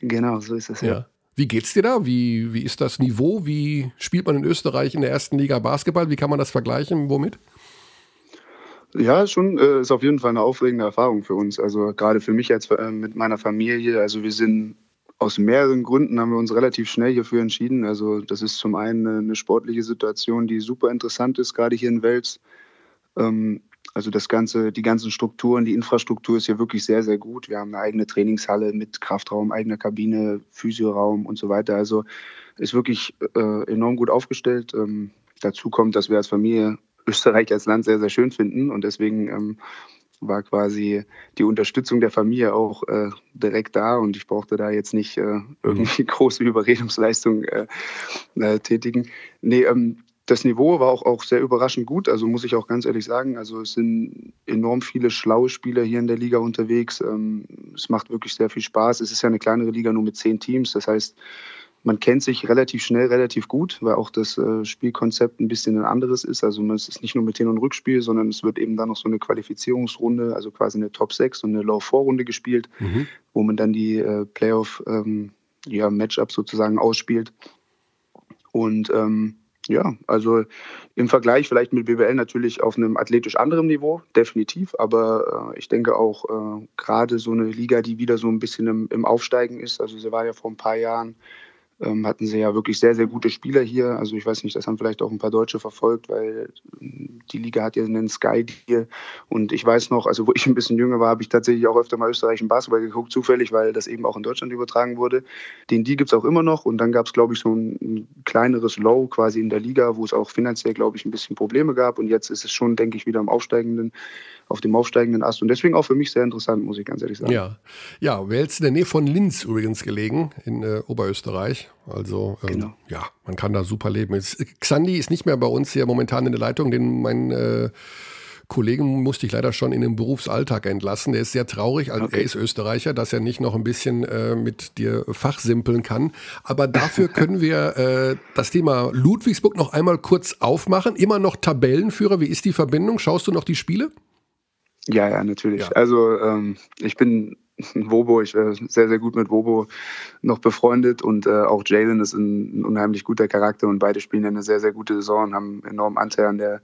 Genau, so ist es ja. ja. Wie geht's dir da? Wie, wie ist das Niveau? Wie spielt man in Österreich in der ersten Liga Basketball? Wie kann man das vergleichen? Womit? Ja, schon äh, ist auf jeden Fall eine aufregende Erfahrung für uns. Also gerade für mich als äh, mit meiner Familie. Also wir sind aus mehreren Gründen haben wir uns relativ schnell hierfür entschieden. Also das ist zum einen eine sportliche Situation, die super interessant ist, gerade hier in Wels. Ähm, also das ganze, die ganzen Strukturen, die Infrastruktur ist hier wirklich sehr, sehr gut. Wir haben eine eigene Trainingshalle mit Kraftraum, eigener Kabine, Physioraum und so weiter. Also ist wirklich äh, enorm gut aufgestellt. Ähm, dazu kommt, dass wir als Familie Österreich als Land sehr, sehr schön finden und deswegen ähm, war quasi die Unterstützung der Familie auch äh, direkt da und ich brauchte da jetzt nicht äh, irgendwie [laughs] große Überredungsleistung äh, äh, tätigen. Nee, ähm, das Niveau war auch, auch sehr überraschend gut, also muss ich auch ganz ehrlich sagen. Also es sind enorm viele schlaue Spieler hier in der Liga unterwegs. Ähm, es macht wirklich sehr viel Spaß. Es ist ja eine kleinere Liga nur mit zehn Teams. Das heißt, man kennt sich relativ schnell, relativ gut, weil auch das äh, Spielkonzept ein bisschen ein anderes ist. Also es ist nicht nur mit Hin- und Rückspiel, sondern es wird eben dann noch so eine Qualifizierungsrunde, also quasi eine Top 6 und eine Low-4-Runde gespielt, mhm. wo man dann die äh, Playoff, ähm, ja, Matchup sozusagen ausspielt. Und ähm, Ja, also im Vergleich vielleicht mit BWL natürlich auf einem athletisch anderen Niveau, definitiv. Aber äh, ich denke auch äh, gerade so eine Liga, die wieder so ein bisschen im, im Aufsteigen ist. Also sie war ja vor ein paar Jahren ähm, hatten sie ja wirklich sehr, sehr gute Spieler hier. Also ich weiß nicht, das haben vielleicht auch ein paar Deutsche verfolgt, weil ähm, die Liga hat ja einen Sky-Deal. Und ich weiß noch, also wo ich ein bisschen jünger war, habe ich tatsächlich auch öfter mal österreichischen Basketball geguckt, zufällig, weil das eben auch in Deutschland übertragen wurde. Den Deal gibt es auch immer noch. Und dann gab es, glaube ich, so ein, ein kleineres Low quasi in der Liga, wo es auch finanziell, glaube ich, ein bisschen Probleme gab. Und jetzt ist es schon, denke ich, wieder im aufsteigenden auf dem aufsteigenden Ast. Und deswegen auch für mich sehr interessant, muss ich ganz ehrlich sagen. Ja, ja Wels in der Nähe von Linz übrigens gelegen, in äh, Oberösterreich. Also ähm, genau. ja, man kann da super leben. Jetzt, Xandi ist nicht mehr bei uns hier momentan in der Leitung, den mein äh, Kollegen musste ich leider schon in den Berufsalltag entlassen. Der ist sehr traurig. Also okay. Er ist Österreicher, dass er nicht noch ein bisschen äh, mit dir fachsimpeln kann. Aber dafür [laughs] können wir äh, das Thema Ludwigsburg noch einmal kurz aufmachen. Immer noch Tabellenführer. Wie ist die Verbindung? Schaust du noch die Spiele? Ja, ja, natürlich. Ja. Also ähm, ich bin [laughs] Wobo, ich wäre sehr, sehr gut mit Wobo noch befreundet und äh, auch Jalen ist ein, ein, unheimlich guter Charakter und beide spielen eine sehr, sehr gute Saison und haben enormen Anteil an der,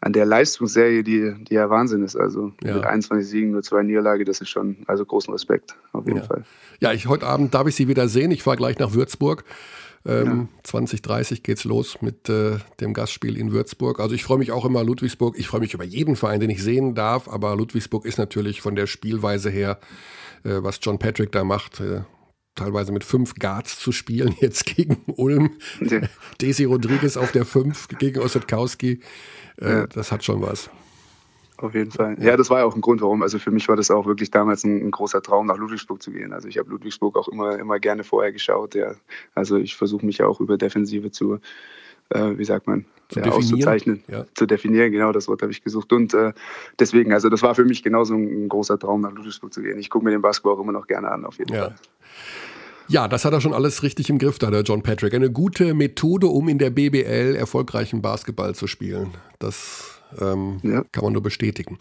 an der Leistungsserie, die, die ja Wahnsinn ist. Also ja. mit 21 Siegen, nur zwei Niederlage, das ist schon, also großen Respekt auf jeden ja. Fall. Ja, ich, heute Abend darf ich Sie wieder sehen. Ich fahre gleich nach Würzburg. Ähm, ja. 2030 geht's los mit äh, dem Gastspiel in Würzburg. Also ich freue mich auch immer Ludwigsburg. Ich freue mich über jeden Verein, den ich sehen darf. Aber Ludwigsburg ist natürlich von der Spielweise her, äh, was John Patrick da macht, äh, teilweise mit fünf Guards zu spielen, [laughs] jetzt gegen Ulm. Ja. Desi Rodriguez auf der fünf gegen Ossetkowski. Äh, ja. Das hat schon was. Auf jeden Fall. Ja, das war ja auch ein Grund, warum. Also für mich war das auch wirklich damals ein, ein großer Traum, nach Ludwigsburg zu gehen. Also ich habe Ludwigsburg auch immer, immer gerne vorher geschaut. Ja. Also ich versuche mich ja auch über Defensive zu, äh, wie sagt man, zu ja, auszuzeichnen, ja. zu definieren. Genau, das Wort habe ich gesucht. Und äh, deswegen, also das war für mich genauso ein, ein großer Traum, nach Ludwigsburg zu gehen. Ich gucke mir den Basketball auch immer noch gerne an, auf jeden ja. Fall. Ja, das hat er schon alles richtig im Griff, da der John Patrick. Eine gute Methode, um in der BBL erfolgreichen Basketball zu spielen. Das ähm, ja. Kann man nur bestätigen.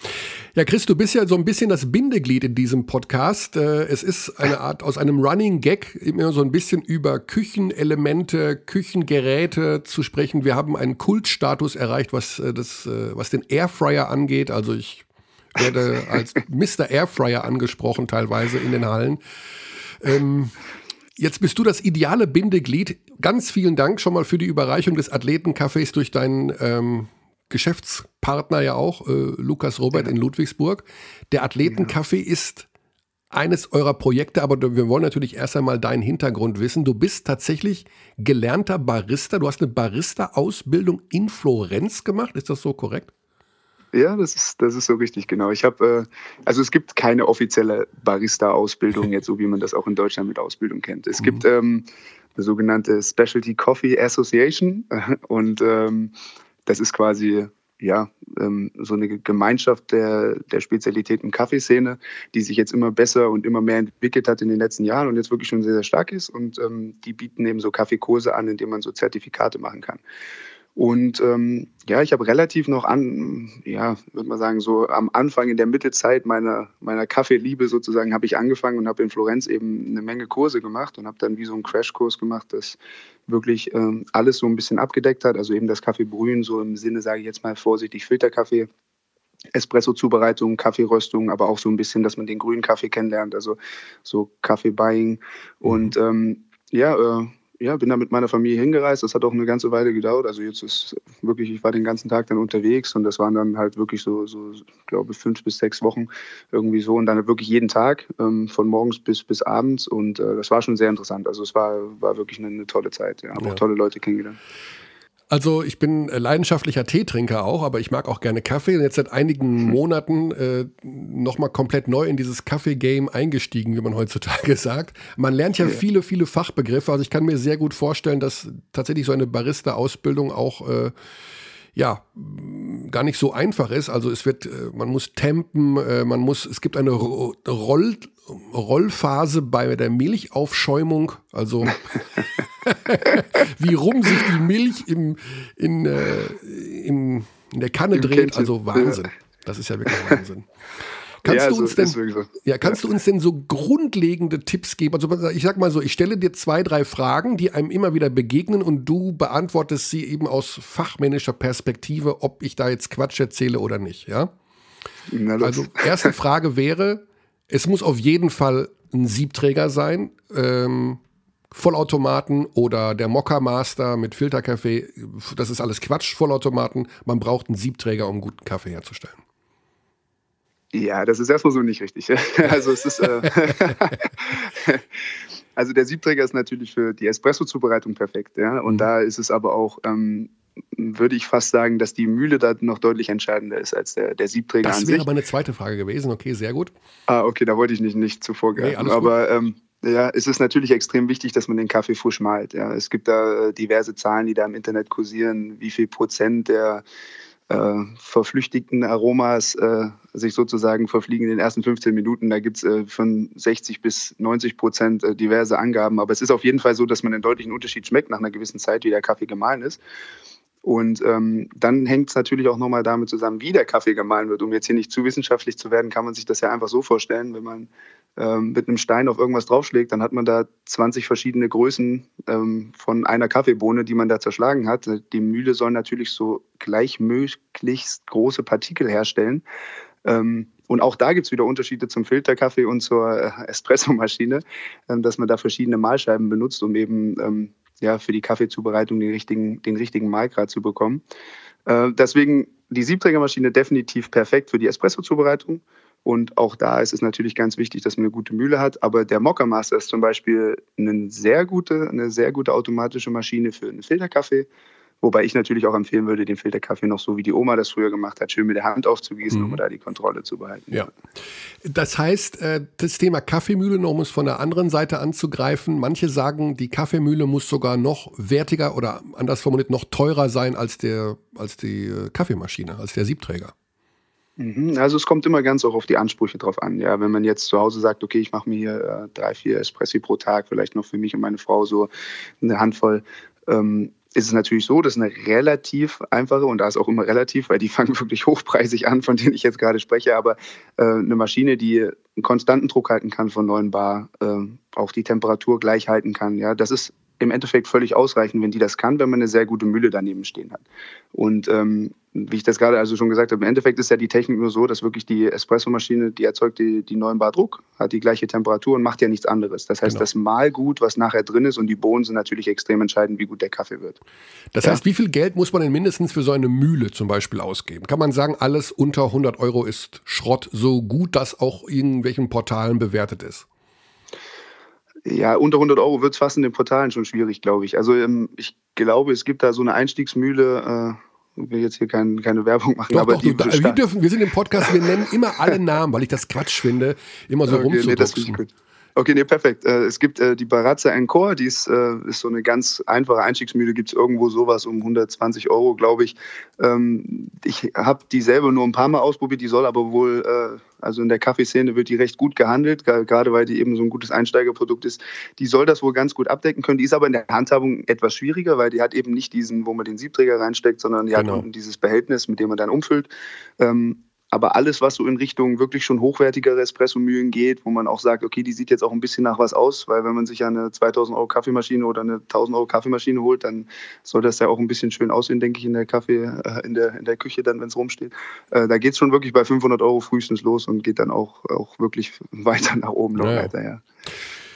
Ja, Chris, du bist ja so ein bisschen das Bindeglied in diesem Podcast. Äh, es ist eine Art aus einem Running Gag immer so ein bisschen über Küchenelemente, Küchengeräte zu sprechen. Wir haben einen Kultstatus erreicht, was, äh, das, äh, was den Airfryer angeht. Also ich werde [laughs] als Mr. Airfryer angesprochen teilweise in den Hallen. Ähm, Jetzt bist du das ideale Bindeglied. Ganz vielen Dank schon mal für die Überreichung des Athletencafés durch deinen ähm, Geschäftspartner ja auch, äh, Lukas Robert in Ludwigsburg. Der Athletencafé ja. ist eines eurer Projekte, aber wir wollen natürlich erst einmal deinen Hintergrund wissen. Du bist tatsächlich gelernter Barista. Du hast eine Barista-Ausbildung in Florenz gemacht. Ist das so korrekt? Ja, das ist, das ist so richtig, genau. Ich habe, äh, also es gibt keine offizielle Barista-Ausbildung, [laughs] jetzt so wie man das auch in Deutschland mit Ausbildung kennt. Es mhm. gibt ähm, eine sogenannte Specialty Coffee Association [laughs] und ähm, das ist quasi ja, ähm, so eine Gemeinschaft der, der Spezialitäten Kaffeeszene, die sich jetzt immer besser und immer mehr entwickelt hat in den letzten Jahren und jetzt wirklich schon sehr, sehr stark ist. Und ähm, die bieten eben so Kaffeekurse an, in denen man so Zertifikate machen kann. Und ähm, ja, ich habe relativ noch an, ja, würde man sagen, so am Anfang in der Mittelzeit meiner, meiner Kaffeeliebe sozusagen habe ich angefangen und habe in Florenz eben eine Menge Kurse gemacht und habe dann wie so einen Crashkurs gemacht, das wirklich ähm, alles so ein bisschen abgedeckt hat. Also eben das Kaffeebrühen, so im Sinne, sage ich jetzt mal vorsichtig, Filterkaffee. Espresso-Zubereitung, Kaffeeröstung, aber auch so ein bisschen, dass man den grünen Kaffee kennenlernt, also so Kaffee-Buying. Und mhm. ähm, ja, äh, ja, bin da mit meiner Familie hingereist. Das hat auch eine ganze Weile gedauert. Also jetzt ist wirklich, ich war den ganzen Tag dann unterwegs und das waren dann halt wirklich so, so glaube fünf bis sechs Wochen irgendwie so und dann wirklich jeden Tag ähm, von morgens bis bis abends und äh, das war schon sehr interessant. Also es war war wirklich eine, eine tolle Zeit. Ja, habe ja. auch tolle Leute kennengelernt. Also ich bin leidenschaftlicher Teetrinker auch, aber ich mag auch gerne Kaffee. Und jetzt seit einigen Monaten äh, nochmal komplett neu in dieses Kaffee-Game eingestiegen, wie man heutzutage [laughs] sagt. Man lernt ja, ja, viele, viele Fachbegriffe. Also ich kann mir sehr gut vorstellen, dass tatsächlich so eine Barista-Ausbildung auch äh, ja, gar nicht so einfach ist. Also es wird, äh, man muss tempen, äh, man muss, es gibt eine Roll, Rollphase bei der Milchaufschäumung, also [laughs] [laughs] wie rum sich die Milch im, in, äh, im, in der Kanne Im dreht, Kännchen. also Wahnsinn. Das ist ja wirklich Wahnsinn. [laughs] Kannst, ja, du, uns so, denn, so. ja, kannst ja. du uns denn so grundlegende Tipps geben? Also ich sag mal so, ich stelle dir zwei, drei Fragen, die einem immer wieder begegnen und du beantwortest sie eben aus fachmännischer Perspektive, ob ich da jetzt Quatsch erzähle oder nicht, ja? Also erste Frage wäre, es muss auf jeden Fall ein Siebträger sein. Ähm, Vollautomaten oder der Mokka Master mit Filterkaffee, das ist alles Quatsch, Vollautomaten. Man braucht einen Siebträger, um guten Kaffee herzustellen. Ja, das ist erstmal so nicht richtig. [laughs] Also es ist äh, [laughs] also der Siebträger ist natürlich für die Espresso-Zubereitung perfekt, ja. Und mhm. da ist es aber auch, ähm, würde ich fast sagen, dass die Mühle da noch deutlich entscheidender ist als der, der Siebträger das an sich. Das wäre aber eine zweite Frage gewesen. Okay, sehr gut. Ah, okay, da wollte ich nicht, nicht zuvor nee, aber ähm, ja, es ist natürlich extrem wichtig, dass man den Kaffee frisch malt. Ja. Es gibt da äh, diverse Zahlen, die da im Internet kursieren, wie viel Prozent der verflüchtigten Aromas äh, sich sozusagen verfliegen in den ersten 15 Minuten. Da gibt es äh, von 60 bis 90 Prozent äh, diverse Angaben. Aber es ist auf jeden Fall so, dass man einen deutlichen Unterschied schmeckt nach einer gewissen Zeit, wie der Kaffee gemahlen ist. Und ähm, dann hängt es natürlich auch nochmal damit zusammen, wie der Kaffee gemahlen wird. Um jetzt hier nicht zu wissenschaftlich zu werden, kann man sich das ja einfach so vorstellen. Wenn man ähm, mit einem Stein auf irgendwas draufschlägt, dann hat man da 20 verschiedene Größen ähm, von einer Kaffeebohne, die man da zerschlagen hat. Die Mühle soll natürlich so gleichmöglichst große Partikel herstellen. Ähm, und auch da gibt es wieder Unterschiede zum Filterkaffee und zur äh, Espressomaschine, ähm, dass man da verschiedene Mahlscheiben benutzt, um eben ähm, ja, für die Kaffeezubereitung den richtigen, den richtigen Mahlgrad zu bekommen. Äh, deswegen die Siebträgermaschine definitiv perfekt für die Espresso-Zubereitung. Und auch da ist es natürlich ganz wichtig, dass man eine gute Mühle hat. Aber der Mocker Master ist zum Beispiel eine sehr gute, eine sehr gute automatische Maschine für einen Filterkaffee. Wobei ich natürlich auch empfehlen würde, den Filterkaffee noch so wie die Oma das früher gemacht hat, schön mit der Hand aufzugießen, mhm. um da die Kontrolle zu behalten. Ja. Das heißt, äh, das Thema Kaffeemühle, noch um es von der anderen Seite anzugreifen, manche sagen, die Kaffeemühle muss sogar noch wertiger oder anders formuliert noch teurer sein als, der, als die äh, Kaffeemaschine, als der Siebträger. Mhm. Also es kommt immer ganz auch auf die Ansprüche drauf an. Ja, wenn man jetzt zu Hause sagt, okay, ich mache mir hier äh, drei, vier Espressi pro Tag, vielleicht noch für mich und meine Frau so eine Handvoll, ähm, ist es natürlich so, dass eine relativ einfache, und da ist auch immer relativ, weil die [laughs] fangen wirklich hochpreisig an, von denen ich jetzt gerade spreche, aber äh, eine Maschine, die einen konstanten Druck halten kann von 9 Bar, äh, auch die Temperatur gleich halten kann, ja, das ist im Endeffekt völlig ausreichend, wenn die das kann, wenn man eine sehr gute Mühle daneben stehen hat. Und ähm, wie ich das gerade also schon gesagt habe, im Endeffekt ist ja die Technik nur so, dass wirklich die Espressomaschine, die erzeugt die, die 9 Bar Druck, hat die gleiche Temperatur und macht ja nichts anderes. Das heißt, genau. das Malgut, was nachher drin ist und die Bohnen sind natürlich extrem entscheidend, wie gut der Kaffee wird. Das ja? heißt, wie viel Geld muss man denn mindestens für so eine Mühle zum Beispiel ausgeben? Kann man sagen, alles unter 100 Euro ist Schrott, so gut das auch in irgendwelchen Portalen bewertet ist? Ja, unter 100 Euro wird es fast in den Portalen schon schwierig, glaube ich. Also ähm, ich glaube, es gibt da so eine Einstiegsmühle. Ich will jetzt hier kein, keine Werbung machen, doch, aber doch, die da, wir dürfen, wir sind im Podcast, wir nennen immer alle Namen, weil ich das Quatsch finde, immer so okay, rumzudrucksen. Nee, Okay, nee, perfekt. Äh, es gibt äh, die Barazza Encore, die ist, äh, ist so eine ganz einfache Einstiegsmühle, gibt es irgendwo sowas um 120 Euro, glaube ich. Ähm, ich habe die selber nur ein paar Mal ausprobiert, die soll aber wohl, also in der Kaffeeszene wird die recht gut gehandelt, gerade weil die eben so ein gutes Einsteigerprodukt ist. Die soll das wohl ganz gut abdecken können. Die ist aber in der Handhabung etwas schwieriger, weil die hat eben nicht diesen, wo man den Siebträger reinsteckt, sondern die genau. hat dieses Behältnis, mit dem man dann umfüllt. Ähm, aber alles, was so in Richtung wirklich schon hochwertigere Espresso-Mühlen geht, wo man auch sagt, okay, die sieht jetzt auch ein bisschen nach was aus, weil wenn man sich eine 2000 Euro Kaffeemaschine oder eine 1000 Euro Kaffeemaschine holt, dann soll das ja auch ein bisschen schön aussehen, denke ich, in der Kaffee, äh, in der, in der Küche dann, wenn es rumsteht. Äh, da geht es schon wirklich bei 500 Euro frühestens los und geht dann auch, auch wirklich [laughs] weiter nach oben noch ja. weiter, ja.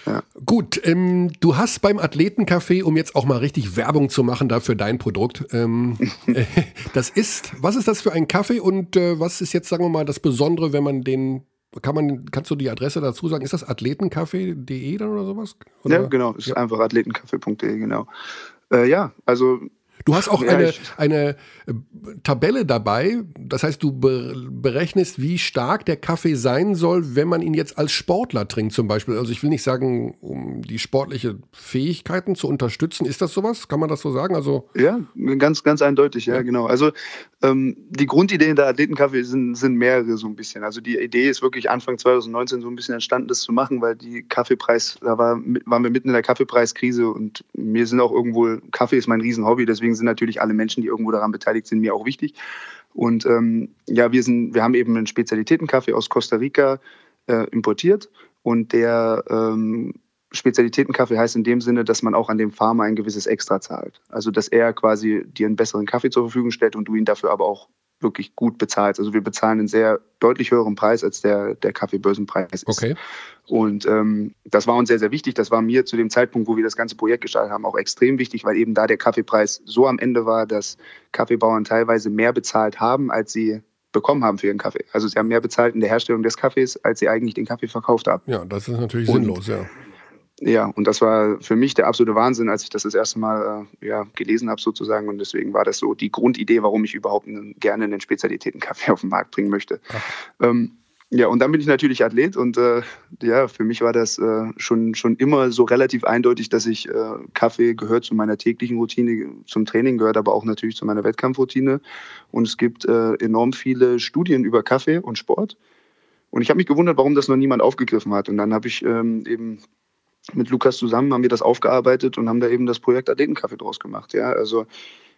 Ja. Gut, ähm, du hast beim Athletencafé, um jetzt auch mal richtig Werbung zu machen dafür dein Produkt, ähm, [laughs] äh, das ist, was ist das für ein Kaffee und äh, was ist jetzt, sagen wir mal, das Besondere, wenn man den, kann man, kannst du die Adresse dazu sagen, ist das athletencafé.de dann oder sowas? Oder? Ja, genau, ist ja. einfach athletencafé.de, genau. Äh, ja, also Du hast auch eine, eine äh, Tabelle dabei, das heißt, du berechnest, wie stark der Kaffee sein soll, wenn man ihn jetzt als Sportler trinkt zum Beispiel. Also ich will nicht sagen, um die sportliche Fähigkeiten zu unterstützen. Ist das sowas? Kann man das so sagen? Also ja, ganz, ganz eindeutig, ja, ja. genau. Also ähm, die Grundidee der Athletenkaffee sind, sind mehrere so ein bisschen. Also die Idee ist wirklich Anfang 2019 so ein bisschen entstanden, das zu machen, weil die Kaffeepreis, da war, waren wir mitten in der Kaffeepreiskrise und mir sind auch irgendwo, Kaffee ist mein Riesenhobby, deswegen sind natürlich alle Menschen, die irgendwo daran beteiligt sind, mir auch wichtig. Und ähm, ja, wir, sind, wir haben eben einen Spezialitätenkaffee aus Costa Rica äh, importiert und der ähm, Spezialitätenkaffee heißt in dem Sinne, dass man auch an dem Farmer ein gewisses Extra zahlt. Also dass er quasi dir einen besseren Kaffee zur Verfügung stellt und du ihn dafür aber auch wirklich gut bezahlst. Also wir bezahlen einen sehr deutlich höheren Preis, als der, der Kaffeebörsenpreis ist. Okay. Und ähm, das war uns sehr, sehr wichtig. Das war mir zu dem Zeitpunkt, wo wir das ganze Projekt gestartet haben, auch extrem wichtig, weil eben da der Kaffeepreis so am Ende war, dass Kaffeebauern teilweise mehr bezahlt haben, als sie bekommen haben für ihren Kaffee. Also sie haben mehr bezahlt in der Herstellung des Kaffees, als sie eigentlich den Kaffee verkauft haben. Ja, das ist natürlich Und- sinnlos, ja. Ja, und das war für mich der absolute Wahnsinn, als ich das das erste Mal äh, ja, gelesen habe sozusagen. Und deswegen war das so die Grundidee, warum ich überhaupt einen, gerne einen Spezialitätenkaffee [laughs] auf den Markt bringen möchte. Ähm, ja, und dann bin ich natürlich Athlet und äh, ja, für mich war das äh, schon, schon immer so relativ eindeutig, dass ich äh, Kaffee gehört zu meiner täglichen Routine, zum Training gehört aber auch natürlich zu meiner Wettkampfroutine. Und es gibt äh, enorm viele Studien über Kaffee und Sport. Und ich habe mich gewundert, warum das noch niemand aufgegriffen hat. Und dann habe ich ähm, eben mit Lukas zusammen haben wir das aufgearbeitet und haben da eben das Projekt Athletenkaffee draus gemacht. Ja, also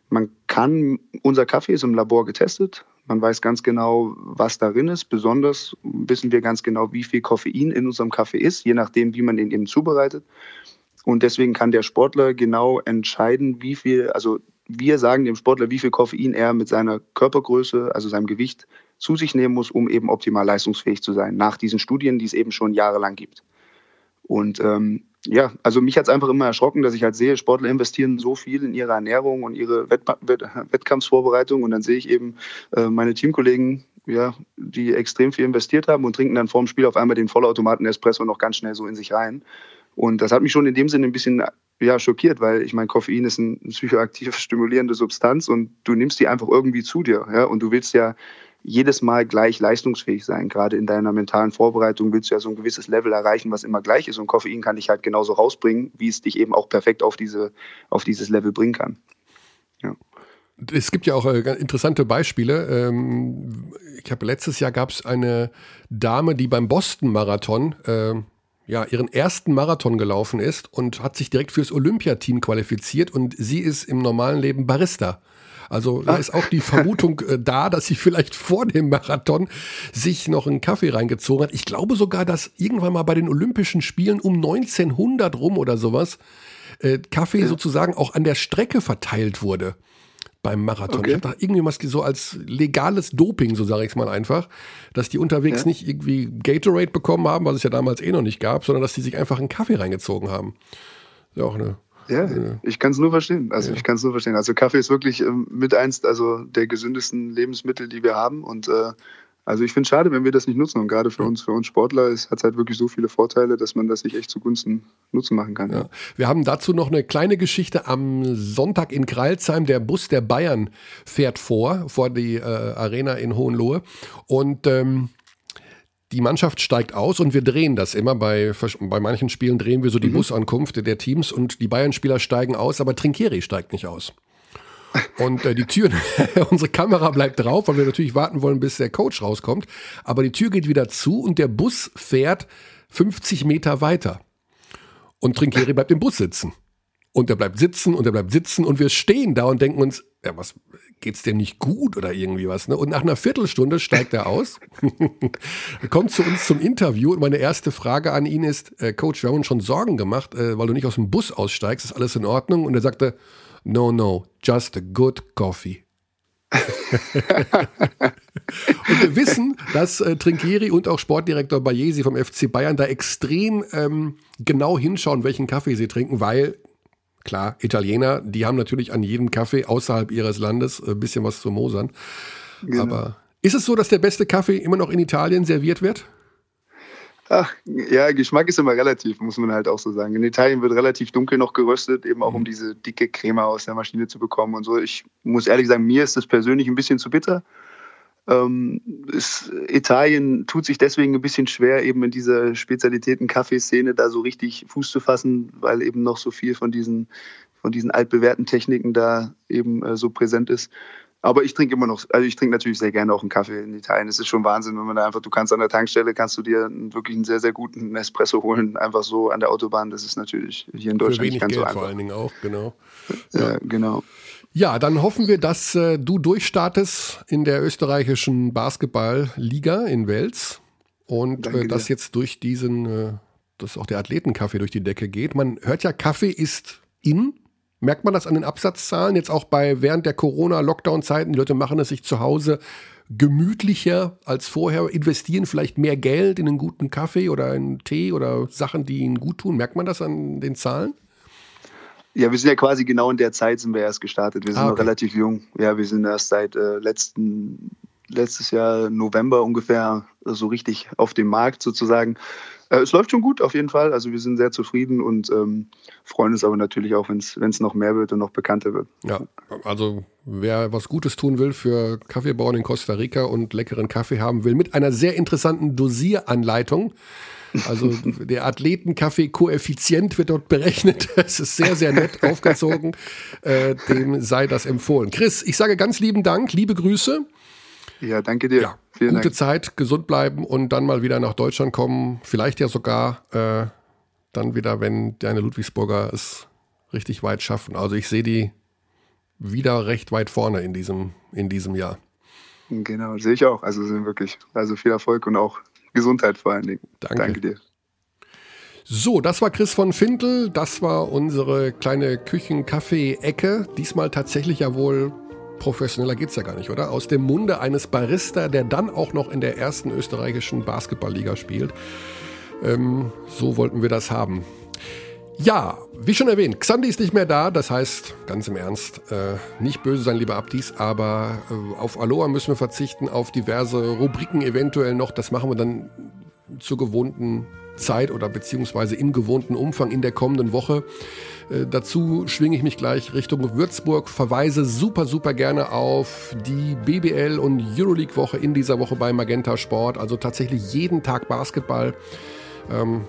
man kann, unser Kaffee ist im Labor getestet. Man weiß ganz genau, was darin ist. Besonders wissen wir ganz genau, wie viel Koffein in unserem Kaffee ist, je nachdem, wie man den eben zubereitet. Und deswegen kann der Sportler genau entscheiden, wie viel, also wir sagen dem Sportler, wie viel Koffein er mit seiner Körpergröße, also seinem Gewicht, zu sich nehmen muss, um eben optimal leistungsfähig zu sein, nach diesen Studien, die es eben schon jahrelang gibt. Und ähm, ja, also mich hat es einfach immer erschrocken, dass ich halt sehe, Sportler investieren so viel in ihre Ernährung und ihre Wett Wett Wettkampfsvorbereitung und dann sehe ich eben äh, meine Teamkollegen, ja, die extrem viel investiert haben und trinken dann vorm Spiel auf einmal den Vollautomaten Espresso noch ganz schnell so in sich rein. Und das hat mich schon in dem Sinne ein bisschen ja, schockiert, weil ich meine, Koffein ist eine psychoaktiv [laughs] stimulierende Substanz und du nimmst die einfach irgendwie zu dir. Ja? Und du willst ja jedes Mal gleich leistungsfähig sein. Gerade in deiner mentalen Vorbereitung willst du ja so ein gewisses Level erreichen, was immer gleich ist. Und Koffein kann dich halt genauso rausbringen, wie es dich eben auch perfekt auf, diese, auf dieses Level bringen kann. Es gibt ja auch äh, interessante Beispiele. Ähm, ich habe letztes Jahr gab es eine Dame, die beim Boston-Marathon äh, ja, ihren ersten Marathon gelaufen ist und hat sich direkt fürs Olympiateam qualifiziert und sie ist im normalen Leben Barista. Also da ist auch die Vermutung äh, da, dass sie vielleicht vor dem Marathon sich noch einen Kaffee reingezogen hat. Ich glaube sogar, dass irgendwann mal bei den Olympischen Spielen um 1900 rum oder sowas äh, Kaffee sozusagen auch an der Strecke verteilt wurde beim Marathon. Okay. Ich habe da irgendwie was so als legales Doping, so sage ich es mal einfach, dass die unterwegs Ja. nicht irgendwie Gatorade bekommen haben, was es ja damals eh noch nicht gab, sondern dass die sich einfach einen Kaffee reingezogen haben. Ja, auch eine. Ja, ich kann es nur verstehen. Also ich kann es nur verstehen. Also Kaffee ist wirklich ähm, mit eins also der gesündesten Lebensmittel, die wir haben. Und äh, also ich finde es schade, wenn wir das nicht nutzen. Und gerade für uns, für uns Sportler, es hat halt wirklich so viele Vorteile, dass man das sich echt zugunsten nutzen machen kann. Ja. Wir haben dazu noch eine kleine Geschichte am Sonntag in Kralsheim. Der Bus der Bayern fährt vor, vor die äh, Arena in Hohenlohe. Und ähm, die Mannschaft steigt aus und wir drehen das immer. Bei, bei manchen Spielen drehen wir so die Busankunft der Teams und die Bayern-Spieler steigen aus, aber Trinkieri steigt nicht aus. Und äh, die Tür, [laughs] unsere Kamera bleibt drauf, weil wir natürlich warten wollen, bis der Coach rauskommt. Aber die Tür geht wieder zu und der Bus fährt 50 Meter weiter. Und Trinkieri bleibt im Bus sitzen. Und er bleibt sitzen und er bleibt sitzen und wir stehen da und denken uns, ja, was geht's dir nicht gut oder irgendwie was, ne? Und nach einer Viertelstunde steigt er aus, [laughs] kommt zu uns zum Interview und meine erste Frage an ihn ist, äh, Coach, wir haben uns schon Sorgen gemacht, äh, weil du nicht aus dem Bus aussteigst, ist alles in Ordnung? Und er sagte, no, no, just a good coffee. [laughs] und wir wissen, dass äh, Trinkieri und auch Sportdirektor Bayesi vom FC Bayern da extrem ähm, genau hinschauen, welchen Kaffee sie trinken, weil klar, Italiener, die haben natürlich an jedem Kaffee außerhalb ihres Landes ein bisschen was zu mosern. Aber ist es so, dass der beste Kaffee immer noch in Italien serviert wird? Ach, ja, Geschmack ist immer relativ, muss man halt auch so sagen. In Italien wird relativ dunkel noch geröstet, eben auch um diese dicke Creme aus der Maschine zu bekommen und so. Ich muss ehrlich sagen, mir ist das persönlich ein bisschen zu bitter. Ähm, ist, Italien tut sich deswegen ein bisschen schwer, eben in dieser Spezialitäten-Kaffeeszene da so richtig Fuß zu fassen, weil eben noch so viel von diesen, von diesen altbewährten Techniken da eben äh, so präsent ist. Aber ich trinke immer noch, also ich trinke natürlich sehr gerne auch einen Kaffee in Italien. Es ist schon Wahnsinn, wenn man da einfach, du kannst an der Tankstelle, kannst du dir wirklich einen sehr, sehr guten Espresso holen, einfach so an der Autobahn. Das ist natürlich hier in Deutschland nicht ganz Geld so einfach. vor allen Dingen auch, genau. Ja, ja genau. Ja, dann hoffen wir, dass äh, du durchstartest in der österreichischen Basketballliga in Wels und äh, dass jetzt durch diesen, äh, dass auch der Athletenkaffee durch die Decke geht. Man hört ja, Kaffee ist in Merkt man das an den Absatzzahlen jetzt auch bei während der Corona-Lockdown-Zeiten? Die Leute machen es sich zu Hause gemütlicher als vorher, investieren vielleicht mehr Geld in einen guten Kaffee oder einen Tee oder Sachen, die ihnen gut tun. Merkt man das an den Zahlen? Ja, wir sind ja quasi genau in der Zeit sind wir erst gestartet. Wir sind ah, okay. noch relativ jung. Ja, wir sind erst seit äh, letzten, letztes Jahr November ungefähr so richtig auf dem Markt sozusagen. Äh, es läuft schon gut, auf jeden Fall. Also wir sind sehr zufrieden und ähm, freuen uns aber natürlich auch, wenn es noch mehr wird und noch bekannter wird. Ja, also wer was Gutes tun will für Kaffeebauern in Costa Rica und leckeren Kaffee haben will, mit einer sehr interessanten Dosieranleitung. Also der Athletenkaffee-Koeffizient wird dort berechnet. [laughs] Es ist sehr, sehr nett aufgezogen. Äh, dem sei das empfohlen. Chris, ich sage ganz lieben Dank, liebe Grüße. Ja, danke dir. Ja, Vielen gute Dank. Zeit, gesund bleiben und dann mal wieder nach Deutschland kommen. Vielleicht ja sogar äh, dann wieder, wenn deine Ludwigsburger es richtig weit schaffen. Also ich sehe die wieder recht weit vorne in diesem, in diesem Jahr. Genau, sehe ich auch. Also sind wirklich, also viel Erfolg und auch Gesundheit vor allen Dingen. Danke, Danke dir. So, das war Chris von Fintel. Das war unsere kleine Küchen-Kaffee-Ecke. Diesmal tatsächlich ja wohl professioneller geht es ja gar nicht, oder? Aus dem Munde eines Barista, der dann auch noch in der ersten österreichischen Basketballliga spielt. Ähm, so wollten wir das haben. Ja, wie schon erwähnt, Xandi ist nicht mehr da, das heißt, ganz im Ernst, äh, nicht böse sein, lieber Abdis, aber äh, auf Aloha müssen wir verzichten, auf diverse Rubriken eventuell noch, das machen wir dann zur gewohnten Zeit oder beziehungsweise im gewohnten Umfang in der kommenden Woche. Äh, dazu schwinge ich mich gleich Richtung Würzburg, verweise super, super gerne auf die BBL und Euroleague-Woche in dieser Woche bei Magenta Sport. Also tatsächlich jeden Tag Basketball. Ähm,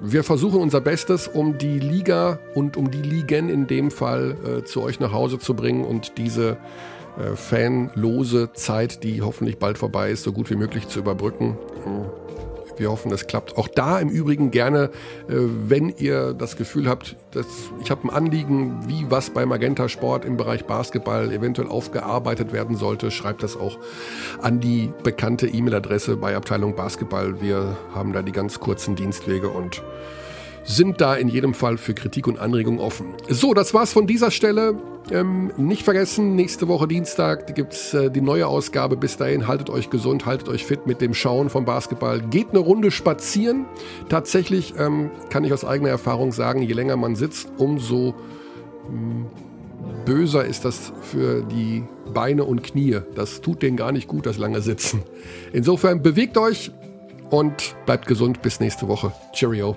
wir versuchen unser Bestes, um die Liga und um die Ligen in dem Fall äh, zu euch nach Hause zu bringen und diese äh, fanlose Zeit, die hoffentlich bald vorbei ist, so gut wie möglich zu überbrücken. Wir hoffen, es klappt. Auch da im Übrigen gerne, äh, wenn ihr das Gefühl habt, dass ich habe ein Anliegen, wie was bei Magenta Sport im Bereich Basketball eventuell aufgearbeitet werden sollte, schreibt das auch an die bekannte E-Mail-Adresse bei Abteilung Basketball. Wir haben da die ganz kurzen Dienstwege und sind da in jedem Fall für Kritik und Anregung offen. So, das war's von dieser Stelle. Ähm, nicht vergessen, nächste Woche Dienstag gibt es äh, die neue Ausgabe. Bis dahin, haltet euch gesund, haltet euch fit mit dem Schauen vom Basketball. Geht eine Runde spazieren. Tatsächlich ähm, kann ich aus eigener Erfahrung sagen, je länger man sitzt, umso mh, hm, böser ist das für die Beine und Knie. Das tut denen gar nicht gut, das lange Sitzen. Insofern bewegt euch und bleibt gesund. Bis nächste Woche. Cheerio.